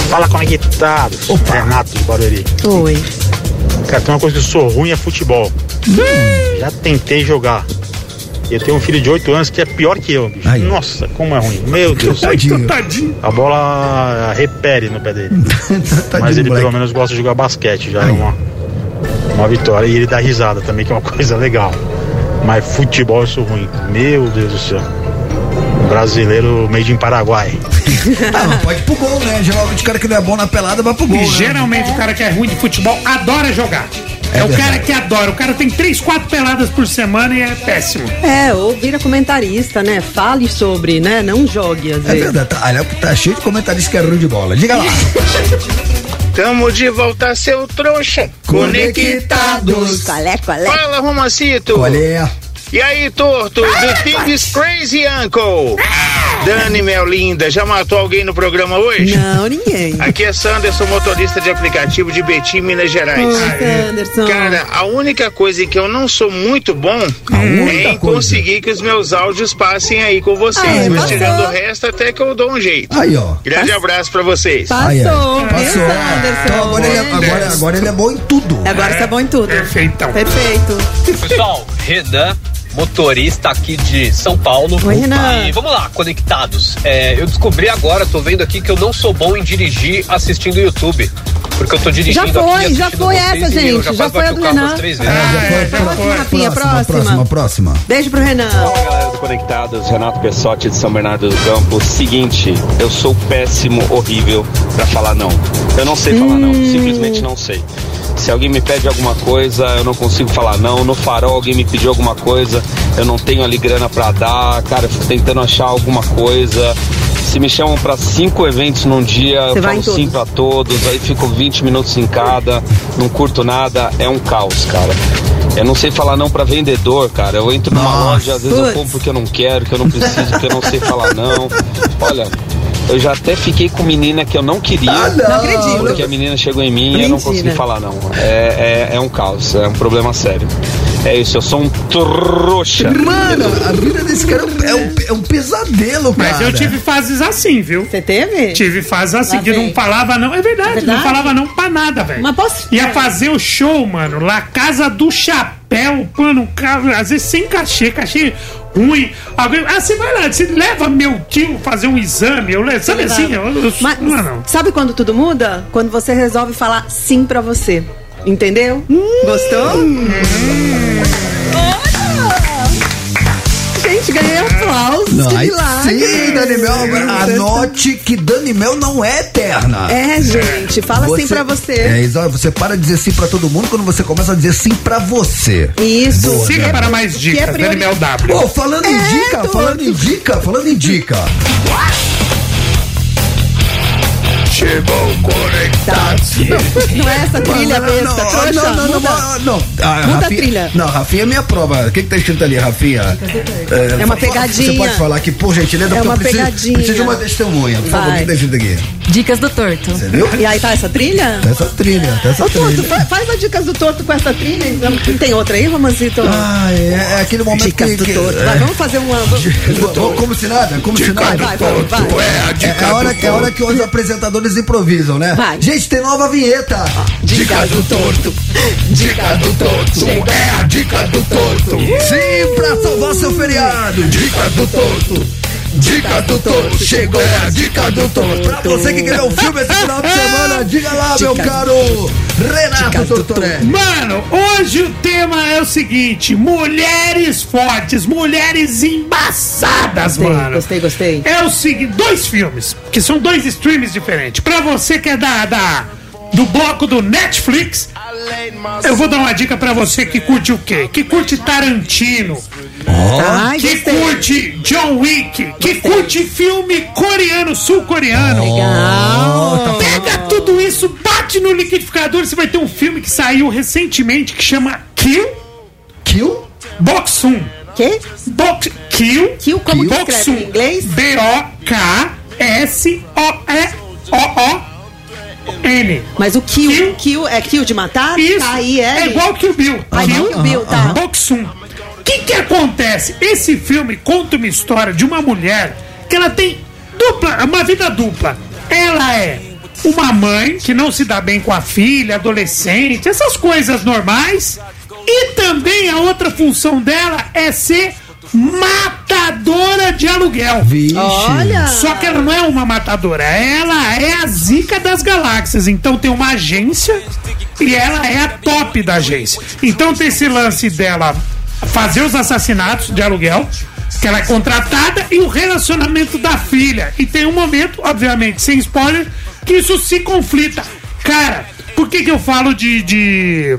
Fala conectados. Opa. Renato de Barueri. Oi. Cara, tem uma coisa que eu sou ruim é futebol. Já tentei jogar. E Eu tenho um filho de 8 anos que é pior que eu, bicho. Aí. Nossa, como é ruim. Meu Deus. Tadinho. Tadinho. A bola repere no pé dele. Tadinho, Mas ele moleque. pelo menos gosta de jogar basquete, já é uma, uma vitória. E ele dá risada também, que é uma coisa legal. Mas futebol eu sou ruim. Meu Deus do céu. Brasileiro made in Paraguai. Ah, mas pode ir pro gol, né? Geralmente o cara que não é bom na pelada vai pro gol. E né? geralmente o cara que é ruim de futebol adora jogar. É, É o verdade. cara que adora. O cara tem três, quatro peladas por semana e é péssimo. É, ou vira comentarista, né? Fale sobre, né? Não jogue, às É vezes. verdade. Tá, olha, tá cheio de comentaristas que é ruim de bola. Diga lá. Tamo de volta, seu trouxa. Conectados. Qual é, qual é? Fala, Romacito. Qual é? E aí, torto? The thing is crazy, uncle. Dani, meu linda, já matou alguém no programa hoje? Não, ninguém. Aqui é Sanderson, motorista de aplicativo de Betim, Minas Gerais. Oi, Sanderson. Cara, a única coisa em que eu não sou muito bom é em coisa. conseguir que os meus áudios passem aí com vocês. É, Mas passou. tirando o resto, até que eu dou um jeito. Aí, ó. Grande abraço pra vocês. Aí, Passou, viu, Passou. Sanderson? Então agora ele, é, agora, agora ele é bom em tudo. Agora você é bom em tudo. Perfeitão. Perfeito. Pessoal, Renan, motorista aqui de São Paulo. Oi, Renan. E vamos lá, conectados. É, eu descobri agora, tô vendo aqui que eu não sou bom em dirigir assistindo YouTube. Porque eu tô dirigindo Já foi, aqui, já foi essa, eu gente. Já, Já foi bati a o do carro Renan. umas três vezes. Ah, já Próxima, foi. Rafinha, próxima, próxima, próxima. Beijo pro Renan. Galera do Conectados, Renato Pessotti de São Bernardo do Campo. Seguinte, eu sou péssimo, horrível pra falar não. Eu não sei falar não, simplesmente não sei. Se alguém me pede alguma coisa, eu não consigo falar não. No farol alguém me pediu alguma coisa, eu não tenho ali grana pra dar. Cara, eu fico tentando achar alguma coisa. Se me chamam pra cinco eventos num dia, Você eu falo sim pra todos, aí fico 20 minutos em cada, não curto nada, é um caos, cara. Eu não sei falar não pra vendedor, cara. Eu entro numa Nossa. loja, às vezes eu compro porque eu não quero, que eu não preciso, que eu não sei falar não. Olha, eu já até fiquei com menina que eu não queria. Ah, não. Não acredito. Porque a menina chegou em mim e eu não consegui falar não. É, é, é um caos, é um problema sério. É isso, eu sou um trouxa. Mano, a vida desse cara é um, é um pesadelo, cara. Mas eu tive fases assim, viu? Você teve? Tive fases assim Lá que não vem. falava não. É verdade, É verdade? não falava não pra nada, velho. Mas posso- Ia fazer o show, mano, lá Casa do Chapéu, mano, às vezes sem cachê, cachê ruim. Alguém, ah, você vai lá, você leva meu tio fazer um exame, eu levo, sabe assim? Eu, eu, Mas, não, não. sabe quando tudo muda? Quando você resolve falar sim pra você. Entendeu? Gostou? Olha! Gente, ganhei aplausos. Não, que milagre. sim, Dani Mel. Anote que Dani Mel não é eterna. É, gente, fala sim pra você. É, exato. Você para de dizer sim pra todo mundo quando você começa a dizer sim pra você. Isso. Boa, Siga Dani. para mais que dicas, é priori- Daniel W. Pô, falando em É, dica, falando em dica, falando em dica. Chegou conectado. Não é essa trilha Não, besta, não, não, não, não, Muda. não, não. Ah, Muda a Rafinha- trilha. Não, Rafinha é minha prova. O que, que tá escrito ali, Rafinha? É uma fa- fa- pegadinha. Você pode falar aqui, por gentileza, É porque eu uma preciso, preciso de uma testemunha. Por favor, o Vai. que tá escrito aqui? Dicas do torto. Você viu? E aí tá essa trilha? Tá essa trilha, tá essa Ô, Torto, trilha. fa- faz as dicas do torto com essa trilha. então. Tem outra aí, Romancito? Ah, é, é aquele momento Dicas que... do que- torto. é. Vai, vamos fazer uma. vamos- Vamos Como se nada, como se nada. vai, vai, vai. É, é a hora, é a hora que os apresentadores improvisam, né? Vai. Gente, tem nova vinheta. Dica do torto. Dica do torto. É a dica do torto. Sim, pra salvar seu feriado. Dica do torto. Dica do torto. Chegou a dica do torto. Pra você que quer ver o filme esse final de semana, diga lá, meu caro Renato Tortorelli. Mano, hoje o tema é o seguinte: mulheres fortes, mulheres embaçadas, Gostei, mano. gostei, gostei. É o seguinte, dois filmes, que são dois streams diferentes. Pra você que é da, da do bloco do Netflix, eu vou dar uma dica pra você que curte o quê? Que curte Tarantino, Ai, que gostei. curte John Wick, que curte filme coreano, sul-coreano. Legal. Pega tudo isso, bate no liquidificador, você vai ter um filme que saiu recentemente que chama Kill Kill? Boxum. Quê? Box, kill. Kill, como que escreve Boxum. em inglês? B-O-K-S-O-E-O-N. Mas o kill, Kill. kill é kill de matar? Isso. Aí é. É igual que o Bill. Ah, igual que o Bill, tá. Boxum. O que que acontece? Esse filme conta uma história de uma mulher que ela tem dupla, uma vida dupla. Ela é uma mãe que não se dá bem com a filha, adolescente, essas coisas normais. E também a outra função dela é ser matadora de aluguel. Vixe. Olha. Só que ela não é uma matadora, ela é a zica das galáxias. Então tem uma agência e ela é a top da agência. Então tem esse lance dela fazer os assassinatos de aluguel, que ela é contratada, e o relacionamento da filha. E tem um momento, obviamente, sem spoiler, que isso se conflita. Cara, por que, que eu falo de- de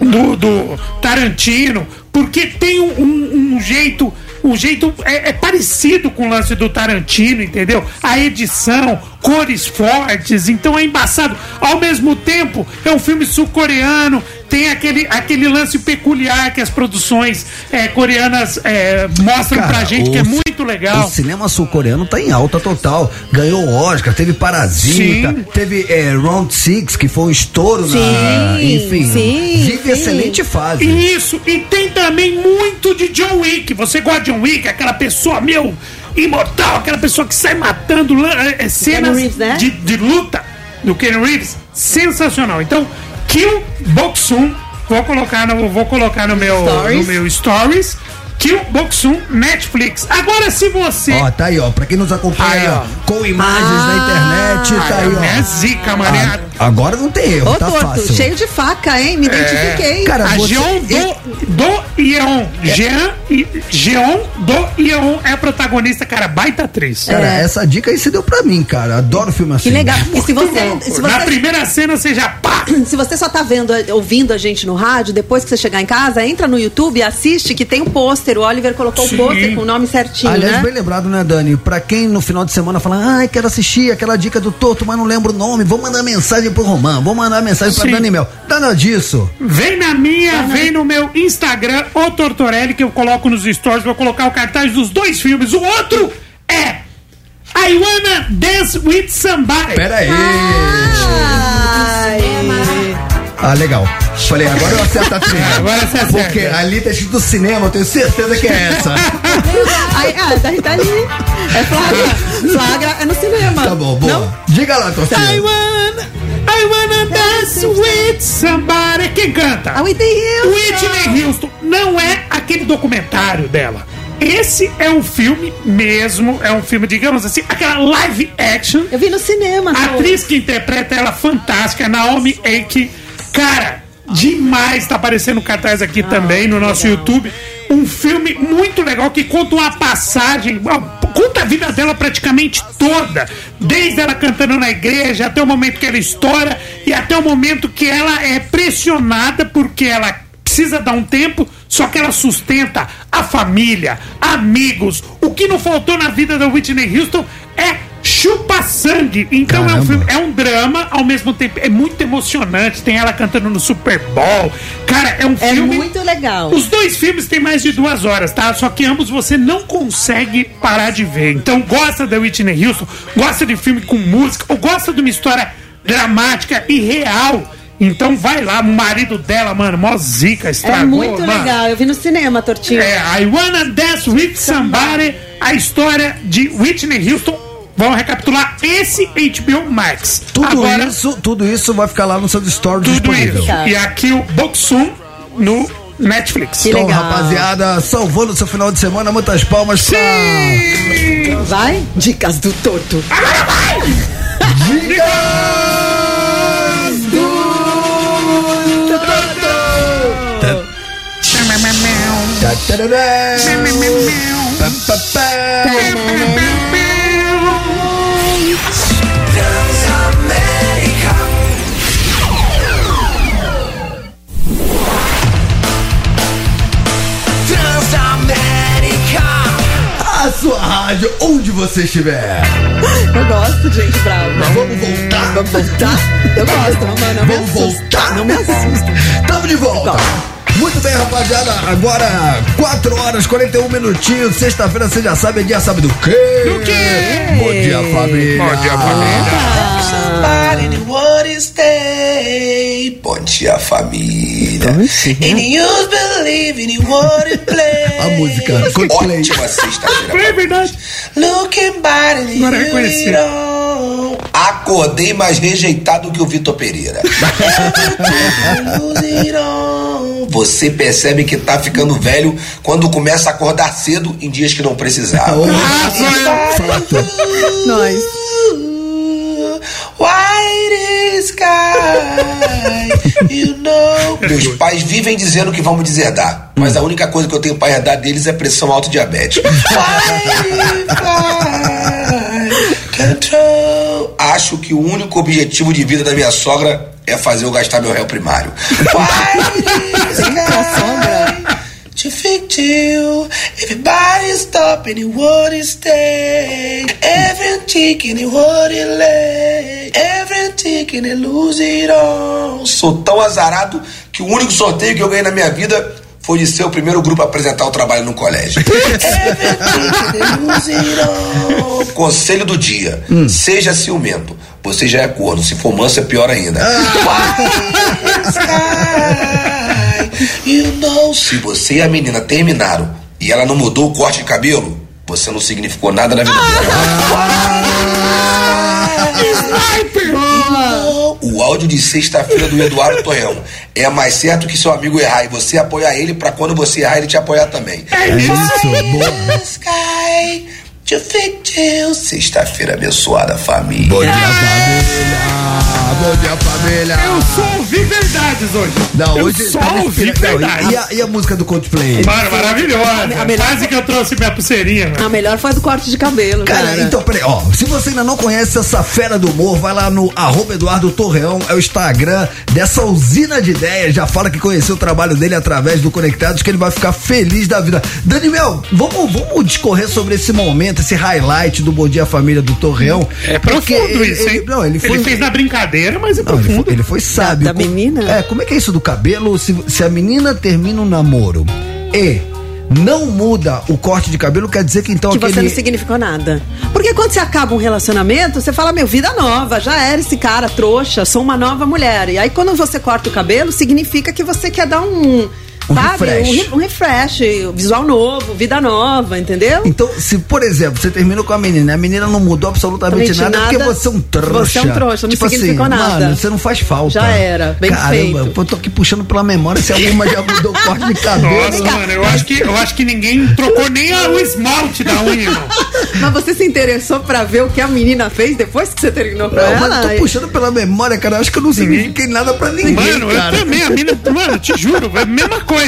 do, do Tarantino, porque tem um, um- um jeito. Um jeito é, é parecido com o lance do Tarantino, entendeu? A edição, cores fortes, então é embaçado. Ao mesmo tempo, é um filme sul-coreano, tem aquele, aquele lance peculiar que as produções é, coreanas é, mostram Cara, pra gente, que é muito legal. O cinema sul-coreano tá em alta total. Ganhou Oscar, teve Parasita, Sim. teve é, Round Six, que foi um estouro na. Sim, Enfim, sim, vive sim. excelente fase. Isso, e tem também muito de John Wick. Você gosta de John Wick? Aquela pessoa, meu, imortal, aquela pessoa que sai matando é, é, cenas Reeves, né? de, de luta do Ken Reeves. Sensacional. Então, Kill Boxum, vou colocar no, vou colocar no meu, Stories. no meu stories. Kill Boxum Netflix. Agora, se você. Ó, tá aí, ó. Pra quem nos acompanha Aí, ó. com imagens na internet, tá Ah, aí, ó. é zica, mané. Ah, agora não tem erro, Ô, tá torto, fácil. cheio de faca, hein? Me identifiquei. Cara, a você- Jeon do, do Yeon. Jean e Jeon do Yeon é a protagonista, cara, baita atriz. Cara, essa dica aí você deu pra mim, cara. Adoro filme assim. Que legal. E se você, se bom. Na você, primeira cena você já pá! se você só tá vendo, ouvindo a gente no rádio, depois que você chegar em casa, entra no YouTube e assiste que tem o pôster. O Oliver colocou Sim. o pôster com o nome certinho, Aliás, né? bem lembrado, né, Dani? Pra quem no final de semana fala, ai, quero assistir aquela dica do Toto, mas não lembro o nome, vou mandar mensagem pro Romã, vou mandar mensagem pra Sim. Dani Mel. Nada disso. Vem na minha, vem no meu Instagram, o Tortorelli, que eu coloco nos stories, vou colocar o cartaz dos dois filmes. O outro é I Wanna Dance With Somebody. Pera aí. Ai. Ah, legal. Falei, agora eu acerto a trilha. Agora você acerta. Porque ali tá escrito cinema, eu tenho certeza que é essa. Ai, ah, daí tá ali. É flagra. Flagra é no cinema. Tá bom, boa. Não? Diga lá, torcida. I wanna, I wanna dance with somebody. Quem canta? A Whitney Houston. Whitney Houston. Não é aquele documentário dela. Esse é um filme mesmo, é um filme, digamos assim, aquela live action. Eu vi no cinema. A atriz que interpreta ela fantástica, Naomi Eiki. Cara, demais, tá aparecendo cartaz aqui também no nosso YouTube. Um filme muito legal que conta uma passagem, conta a vida dela praticamente toda, desde ela cantando na igreja até o momento que ela estoura e até o momento que ela é pressionada porque ela precisa dar um tempo, só que ela sustenta a família, amigos. O que não faltou na vida da Whitney Houston é chupa sangue. Então é um Caramba. filme, é um drama, ao mesmo tempo é muito emocionante. Tem ela cantando no Super Bowl. Cara, é um É filme. muito legal. Os dois filmes têm mais de duas horas, tá? Só que ambos você não consegue parar de ver. Então, gosta da Whitney Houston, gosta de filme com música, ou gosta de uma história dramática e real. Então vai lá, o marido dela, mano, mó zica, É estragou, muito mano. legal. Eu vi no cinema, Tortinho. É, I Wanna Dance With Somebody, a história de Whitney Houston. Vamos recapitular esse HBO Max. Tudo Agora, isso, tudo isso vai ficar lá no seu stories tudo disponível. isso. E aqui o Boxum no Netflix. Então, rapaziada, salvando seu final de semana, muitas palmas pra. Vai? Dicas do torto. Tá, tarará. Pá, pá, pá. A sua rádio, onde você estiver. Eu gosto de gente brava. Mas vamos voltar? Vamos voltar? Eu gosto, mano. Não me Vamos assusta. voltar? Não me assusta. Tamo de volta. Muito bem, rapaziada. Agora, 4 horas 41 minutinhos. Sexta-feira, você já sabe, é dia sabe do quê? Do quê? Bom dia, família. Bom dia, família. Somebody is day. Bom dia, família. And you believe in what it play. A música, Coldplay. Ótima sexta-feira. É verdade. Looking body Agora eu reconheci. Acordei mais rejeitado que o Vitor Pereira. Você percebe que tá ficando velho quando começa a acordar cedo em dias que não precisava. Nós. Sky, you know. Meus pais vivem dizendo que vamos deserdar, mas a única coisa que eu tenho pra herdar deles é pressão alta diabetes. Control. Acho que o único objetivo de vida da minha sogra é fazer eu gastar meu réu primário. White sky, you, everybody's talking. up and stay. Every antique and he wouldn't lay. Every antique and he lose it all. Sou tão azarado que o único sorteio que eu ganhei na minha vida foi de ser o primeiro grupo a apresentar o trabalho no colégio. It. Conselho do dia: seja ciumento. Você já é corno, se for manso é pior ainda. You know, se você e a menina terminaram e ela não mudou o corte de cabelo, você não significou nada na vida dela. O áudio de sexta-feira do Eduardo Torreão é mais certo que seu amigo errar e você apoiar ele pra quando você errar ele te apoiar também. É isso, Sky, to fictil. Sexta-feira abençoada, família. Bom dia, família. Bom dia, família. Eu só ouvi verdades hoje. Não, eu hoje só tá ouvi verdades. E a, e a música do Coldplay? Maravilhosa. A melhor- Quase que eu trouxe minha pulseirinha. mano. A melhor foi a do corte de cabelo, Cara, cara. então, peraí, ó. Se você ainda não conhece essa fera do humor, vai lá no arroba Eduardo Torreão, é o Instagram dessa usina de ideias. Já fala que conheceu o trabalho dele através do Conectados, que ele vai ficar feliz da vida. Dani Mel, vamos, vamos discorrer sobre esse momento, esse highlight do Bom Dia Família do Torreão. É profundo ele- isso, hein? ele- não, ele foi. fez na brincadeira, mas é Não, ele, profundo. foi, ele foi sábio. Da- da menina? É, como é que é isso do cabelo? Se, se a menina termina um namoro e não muda o corte de cabelo, quer dizer que então que aquele. você não significou nada. Porque quando você acaba um relacionamento, você fala, meu, vida nova, já era esse cara trouxa, sou uma nova mulher. E aí quando você corta o cabelo, significa que você quer dar um. Um sabe? refresh. Um, um refresh, visual novo, vida nova, entendeu? Então, se, por exemplo, você terminou com a menina, a menina não mudou absolutamente Absolutamente nada, porque nada, você é um trouxa. você é um trouxa, não tipo significou assim, nada. Mano, você não faz falta. Já era, bem Caramba, feito. pô, eu tô aqui puxando pela memória se alguma já mudou o corte de cabelo. Nossa, mano, eu acho, que, eu acho que ninguém trocou nem a- o esmalte da unha, irmão. Mas você se interessou pra ver o que a menina fez depois que você terminou com Não, ela? mas eu tô puxando pela memória, cara. Eu acho que eu não signifiquei nada pra ninguém, Mano, cara. eu também, a mina, mano, te juro, é a mesma coisa.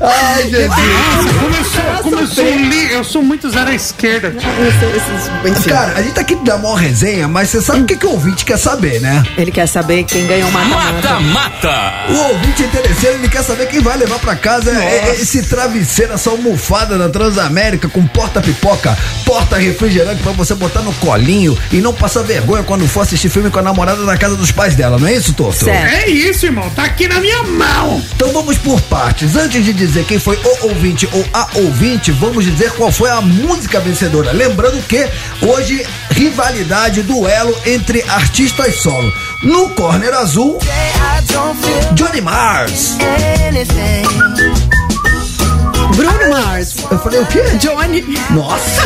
Ai, Jesus. Nossa, como eu sou, como eu sou, li, eu sou muito zero à esquerda. Tipo. Cara, a gente tá aqui da maior resenha, mas você sabe o que, que o ouvinte quer saber, né? Ele quer saber quem ganhou o mata-mata. Mata! O ouvinte interesseiro, ele quer saber quem vai levar pra casa é- é esse travesseiro, essa almofada da Transamérica com porta-pipoca, porta-refrigerante pra você botar no colinho e não passar vergonha quando for assistir filme com a namorada na casa dos pais dela, não é isso, Torto? É isso, irmão, tá aqui na minha mão. Então vamos por partes. Antes de dizer quem foi o ouvinte ou a ouvinte, vamos dizer qual foi a música vencedora. Lembrando que hoje, rivalidade, duelo entre artistas solo. No corner azul, Johnny Mars. Bruno Mars. Eu falei o quê? Johnny. Nossa.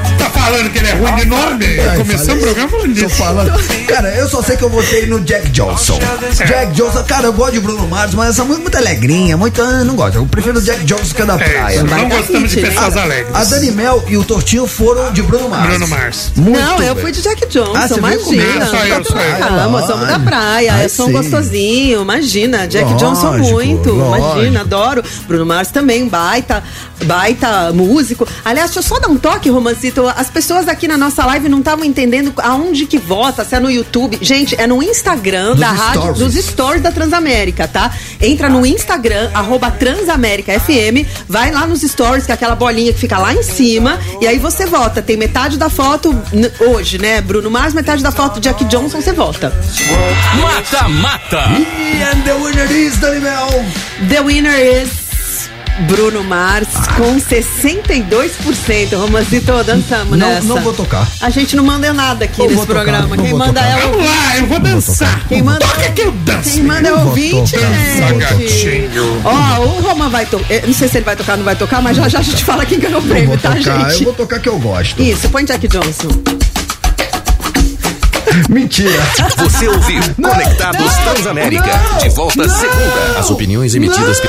Tá falando que ele é ruim de nome? Começou o programa falando Tô disso. falando. Cara, eu só sei que eu votei no Jack Johnson. Jack Johnson, cara, eu gosto de Bruno Mars, mas essa música é muito alegrinha, muito. ah, Não gosto. Eu prefiro o Jack Johnson que é da praia. não gostamos de pessoas alegres. A Dani Mel e o Tortinho foram de Bruno Mars. Bruno Mars. Muito não, eu bem. fui de Jack Johnson, Ah, imagina. Só eu, só eu. Ah, somos da praia, Ai, eu sou um sim. gostosinho, imagina. Jack Lógico, Johnson muito, lógico. imagina, adoro. Bruno Mars também, baita, baita músico. Aliás, deixa eu só dar um toque, Romancito. As pessoas aqui na nossa live não estavam entendendo aonde que vota, se é no YouTube. Gente, é no Instagram Nos da rádio, stories. dos stories da Transamérica, tá? Entra no Instagram, arroba Transamérica FM, vai lá nos stories, que é aquela bolinha que fica lá em cima, e aí você vota. Tem metade da foto hoje, né, Bruno Mars, metade da foto Jack Johnson, você vota. Mata, mata! E and the winner is Dani Mel. The winner is Bruno Mars com 62%. Romancito, dançamos Não, nessa. não vou tocar. A gente não manda nada aqui Não nesse tocar, programa. não Quem manda tocar. é o Vamos lá, eu vou dançar. Quem manda, Toca que eu danço. quem manda é o Não ouvinte, gente. Gatinho. Ó, o Roma vai tocar. Não sei se ele vai tocar ou não vai tocar, mas já já a gente fala quem ganhou o Eu prêmio, vou tá, tocar, gente? eu vou tocar que eu gosto. Isso, põe Jack Johnson. Mentira. Você ouviu Conectados Transamérica. De volta segunda. As opiniões emitidas pe-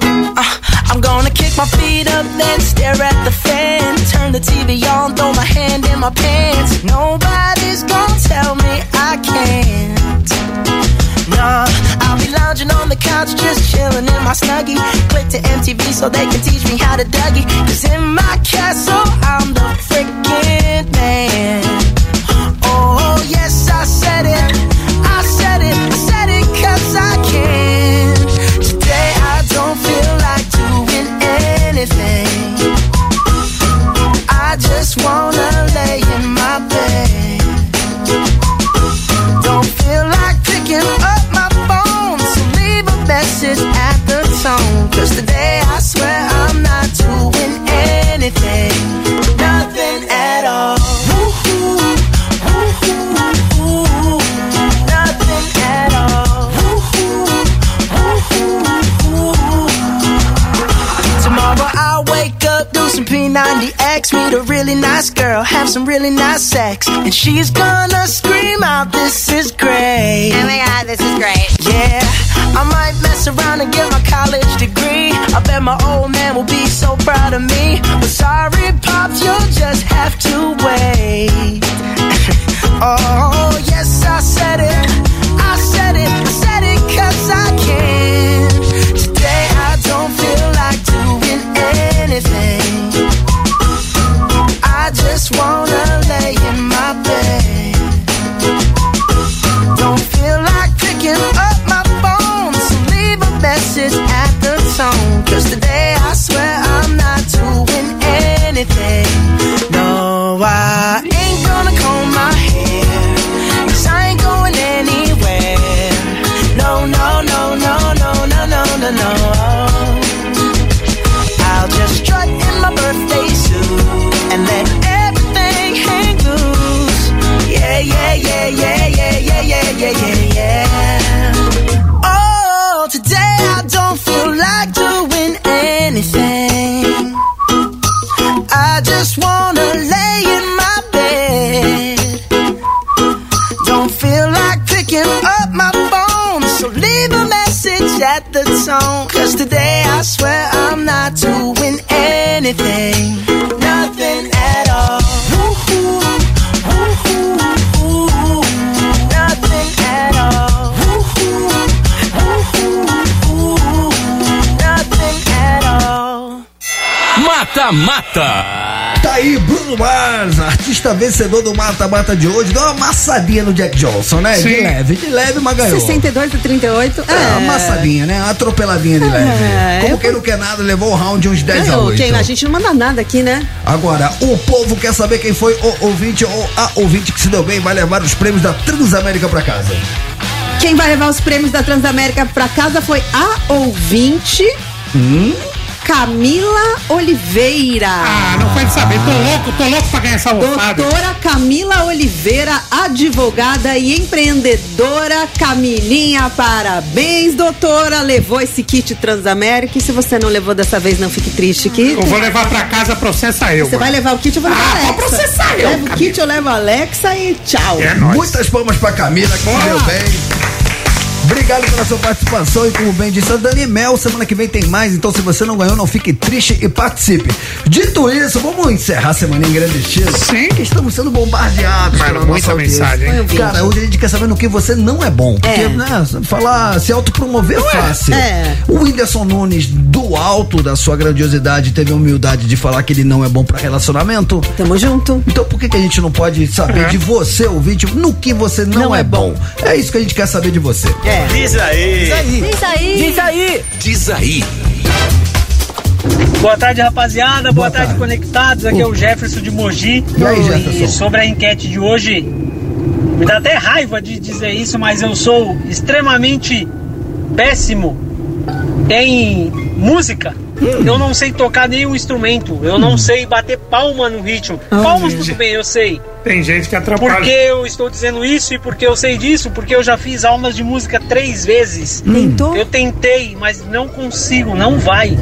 I'm gonna kick my feet up, then stare at the fan. Turn the TV on, throw my hand in my pants. Nobody's gonna tell me I can't. Nah, I'll be lounging on the couch, just chilling in my snuggie. Click to MTV so they can teach me how to Dougie. Cause in my castle, I'm the freaking man. Oh, yes, I said it. I said it. I said it cause I can. just want 90X, meet a really nice girl, have some really nice sex, and she's gonna scream out, This is great. Oh my god, this is great. Yeah, I might mess around and get my college degree. I bet my old man will be so proud of me. But sorry, Pops, you'll just have to wait. oh, yes, I said it. Just wanna lay in my bed. Yeah, yeah, yeah. Oh, today I don't feel like doing anything. I just wanna lay in my bed. Don't feel like picking up my phone, so leave a message at the tone. Cause today I swear I'm not doing anything, Mata Mata. Tá aí, Bruno Mars, artista vencedor do Mata Mata de hoje. Deu uma amassadinha no Jack Johnson, né? De Sim. leve, de leve, mas ganhou. 62 a 38. É, uma amassadinha, né? Atropeladinha de leve. Como eu- quem não quer nada, levou o round uns 10 a Ganhou. 8. Quem? A gente não manda nada aqui, né? Agora, o povo quer saber quem foi o ouvinte ou a ouvinte que se deu bem e vai levar os prêmios da Transamérica pra casa. Quem vai levar os prêmios da Transamérica pra casa foi a ouvinte Hum? Camila Oliveira. Ah, não pode saber. Tô louco, tô louco pra ganhar essa almofada. Doutora Camila Oliveira, advogada e empreendedora. Camilinha, parabéns, doutora. Levou esse kit Transamérica. E se você não levou dessa vez, não fique triste que. Eu vou levar pra casa, processa eu. Você vai levar o kit, eu vou levar Ah, a Alexa. vou processar eu, Leva o kit, eu levo a Alexa e tchau. Muitas palmas pra Camila, que deu bem. Obrigado pela sua participação e como bem disse a Dani Mel, semana que vem tem mais, então se você não ganhou, não fique triste e participe. Dito isso, vamos encerrar a semana em grande estilo. Sim. Que estamos sendo bombardeados Mano, pela muita mensagem, hein? Cara, hoje a gente quer saber no que você não é bom. Porque, É. né, falar, se autopromover é fácil. É. O Whindersson Nunes, do alto da sua grandiosidade, teve a humildade de falar que ele não é bom pra relacionamento. Tamo junto. Então por que, que a gente não pode saber É. de você, ouvinte, no que você não, Não é, é bom? É isso que a gente quer saber de você. É. Diz aí. Isso aí. Diz aí. Diz aí. Boa tarde, rapaziada. Boa, tarde, conectados. Aqui é o Jefferson de Mogi. E aí, Jefferson? E sobre a enquete de hoje, me dá até raiva de dizer isso, mas eu sou extremamente péssimo em música. Eu não sei tocar nenhum instrumento. Eu não sei bater palma no ritmo. Palmas tudo bem, eu sei. Tem gente que atrapalha. Por que eu estou dizendo isso e por que eu sei disso? Porque eu já fiz aulas de música três vezes. Tentou? Eu tentei, mas não consigo, não vai.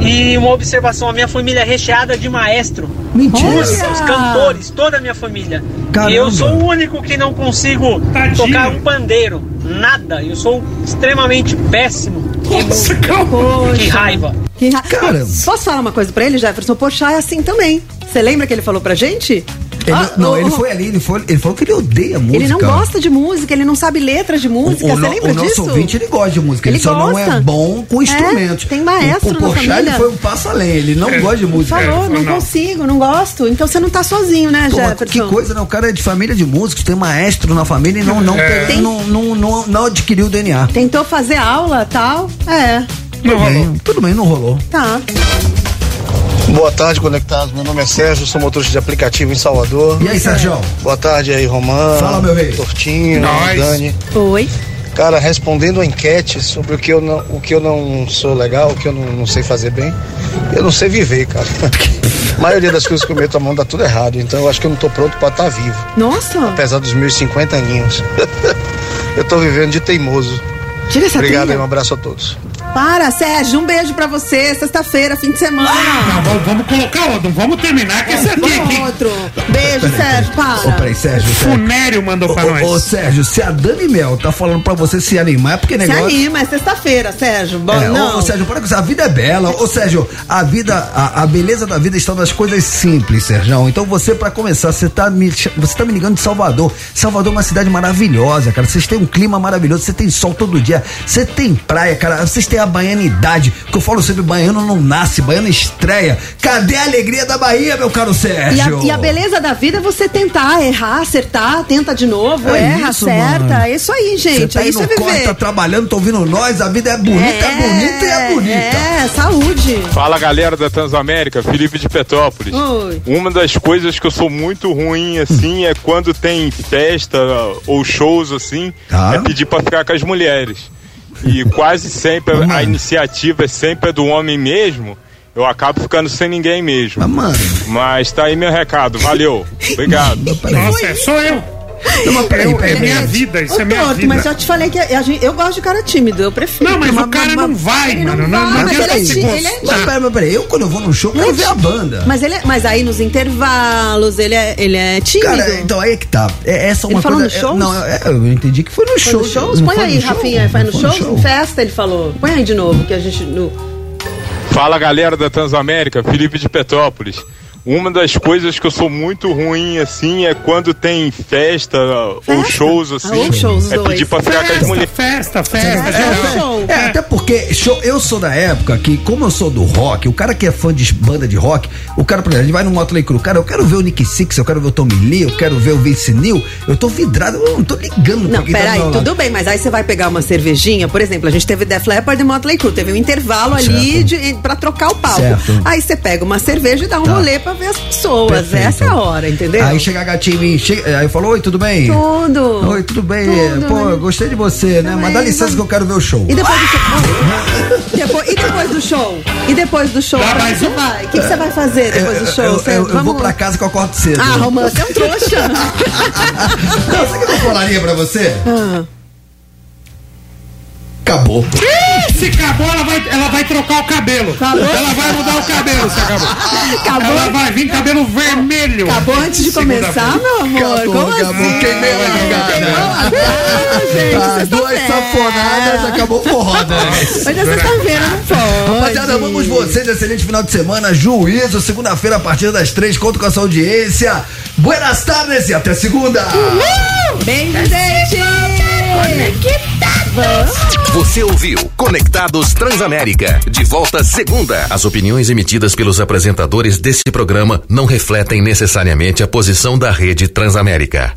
E uma observação, a minha família é recheada de maestro. Mentira. Músicos, cantores, toda a minha família. Caramba. E eu sou o único que não consigo Tadinho. tocar um pandeiro. Nada. Eu sou extremamente péssimo. Nossa, calma. Que raiva. Que ra- Caramba. Posso falar uma coisa pra ele, Jefferson? Poxa, é assim também. Você lembra que ele falou pra gente? Ele, Ah, não, o- ele o- foi ali, ele, foi, ele falou que ele odeia música. Ele não gosta de música, ele não sabe letras de música. O, Você no- lembra o nosso disso? ouvinte, ele gosta de música, ele, Ele só não é bom com É, instrumentos. tem maestro o, o na Porchat, família. ele foi um passo além, ele não gosta de música. Falou, não consigo, não gosto. Então você não tá sozinho, né, Pô, Jefferson? que coisa, né? O cara é de família de músicos, tem maestro na família e não, não, É. Tem- não, não, não, não adquiriu o DNA. Tentou fazer aula tal? É. Tudo bem, tudo bem, não rolou. Tá. Boa tarde, conectados. Meu nome é Sérgio, sou motorista de aplicativo em Salvador. E aí, Sérgio? Boa tarde aí, Romano. Fala, meu rei. Tortinho, Nós. Dani. Oi. Cara, respondendo a enquete sobre o que eu não, o que eu não sou legal, o que eu não, não sei fazer bem, eu não sei viver, cara. A maioria das coisas que eu meto a mão dá tudo errado, então eu acho que eu não tô pronto pra estar vivo. Nossa. Apesar dos meus 50 aninhos. eu tô vivendo de teimoso. Tira essa Obrigado trilha. aí, um abraço a todos. Para, Sérgio, um beijo pra você. Sexta-feira, fim de semana. Não, vamos, vamos colocar outro, vamos terminar com esse aqui. Vamos aqui. outro. Beijo, Sérgio, para. Ô, peraí, Sérgio. Sérgio. Funério mandou pra Ô, nós. Ô, Sérgio, se a Dani Mel tá falando pra você se animar, é porque Se negócio. anima, é sexta-feira, Sérgio. Bom, É, não. ô, Sérgio, para com isso. A vida é bela. Ô, Sérgio, a vida, a, a beleza da vida está nas coisas simples, Sérgio. Então você, pra começar, você tá, me, você tá me ligando de Salvador. Salvador é uma cidade maravilhosa, cara. Vocês têm um clima maravilhoso, você tem sol todo dia, você tem praia, cara. Vocês têm a baianidade. Que eu falo sempre, baiano não nasce, baiano estreia. Cadê a alegria da Bahia, meu caro E a, Sérgio? e a beleza da vida é você tentar errar, acertar, tenta de novo, É erra, isso, acerta. mano. É isso aí, gente. tá é aí isso é no corre, viver. tá trabalhando, tá ouvindo nós, a vida é bonita, é, bonita e é bonita. É, saúde. Fala galera da Transamérica, Felipe de Petrópolis. Oi. Uma das coisas que eu sou muito ruim assim é quando tem festa ou shows assim, Tá. é pedir pra ficar com as mulheres. E quase sempre a iniciativa é sempre do homem mesmo. Eu acabo ficando sem ninguém mesmo. Mas tá aí meu recado, valeu. Obrigado. Nossa, é, sou eu. Não, mas peraí, Eu- peraí, é minha peraí. vida, isso Ô, é minha vida. mas eu te falei que a gente, eu gosto de cara tímido, eu prefiro. Não, mas o cara não vai, ele mano, Não, não- vai, não mas ele é, gostar. ele é Mas tímido. peraí, peraí, eu quando eu vou no show, eu quero ver a banda. Mas, ele é, mas aí nos intervalos, ele é, ele é tímido. Cara, então aí é que tá. É, essa é uma Ele falou coisa. nos shows? é- não, é- eu entendi que foi no Foi show. nos shows? Não Põe foi aí, no show? Rafinha, foi no Foi show? no show. Em festa, ele falou. Põe aí de novo, que a gente. No... Fala galera da Transamérica, Felipe de Petrópolis. Uma das coisas que eu sou muito ruim assim é quando tem festa, ou shows assim, Ah, ou shows, é dois. pedir pra ficar com as mulheres. Festa, festa, É, geral. é, é, até porque show, eu sou da época que, como eu sou do rock, o cara que é fã de banda de rock, o cara, por exemplo, ele vai no Motley Crue, cara, eu quero ver o Nick Six, eu quero ver o Tommy Lee, eu quero ver o Vince Neil, eu tô vidrado, eu não tô ligando Não, tá peraí, lado. tudo bem, mas aí você vai pegar uma cervejinha, por exemplo, a gente teve Def Leppard e Motley Crue, teve um intervalo ali de, pra trocar o palco. Certo. Aí você pega uma cerveja e dá um Tá. rolê pra ver as pessoas. Perfeito. Essa é a hora, entendeu? Aí chega a gatinha em mim, chega, aí falou, oi, tudo bem? Tudo. Oi, tudo bem? Tudo, Pô, né? eu gostei de você, né? Mas dá licença que eu quero ver o show. E depois do show? Depois- e depois do show? E depois do show? Dá pra você vai? O que, que você vai fazer depois do show? Eu, Você- eu- eu vou pra casa que eu acordo cedo. Ah, Romano, você é um trouxa. Não, sabe o que eu falaria pra você? Ah. Acabou. Ih, Se acabou, ela vai, ela vai trocar o cabelo. Acabou? Ela vai mudar o cabelo se acabou. Acabou? Ela vai vir cabelo vermelho. Acabou antes de começar, meu amor? Acabou, Como acabou. assim? Queimei a largada. Ah, duas safonadas, acabou o forró, né? Hoje é sexta-feira, não pode. Rapaziada, vamos vocês, excelente final de semana, juízo, segunda-feira a partir das três, conto com a sua audiência. Buenas tardes e até segunda. Beijo, gente! Você ouviu Conectados Transamérica. De volta segunda. As opiniões emitidas pelos apresentadores desse programa não refletem necessariamente a posição da rede Transamérica.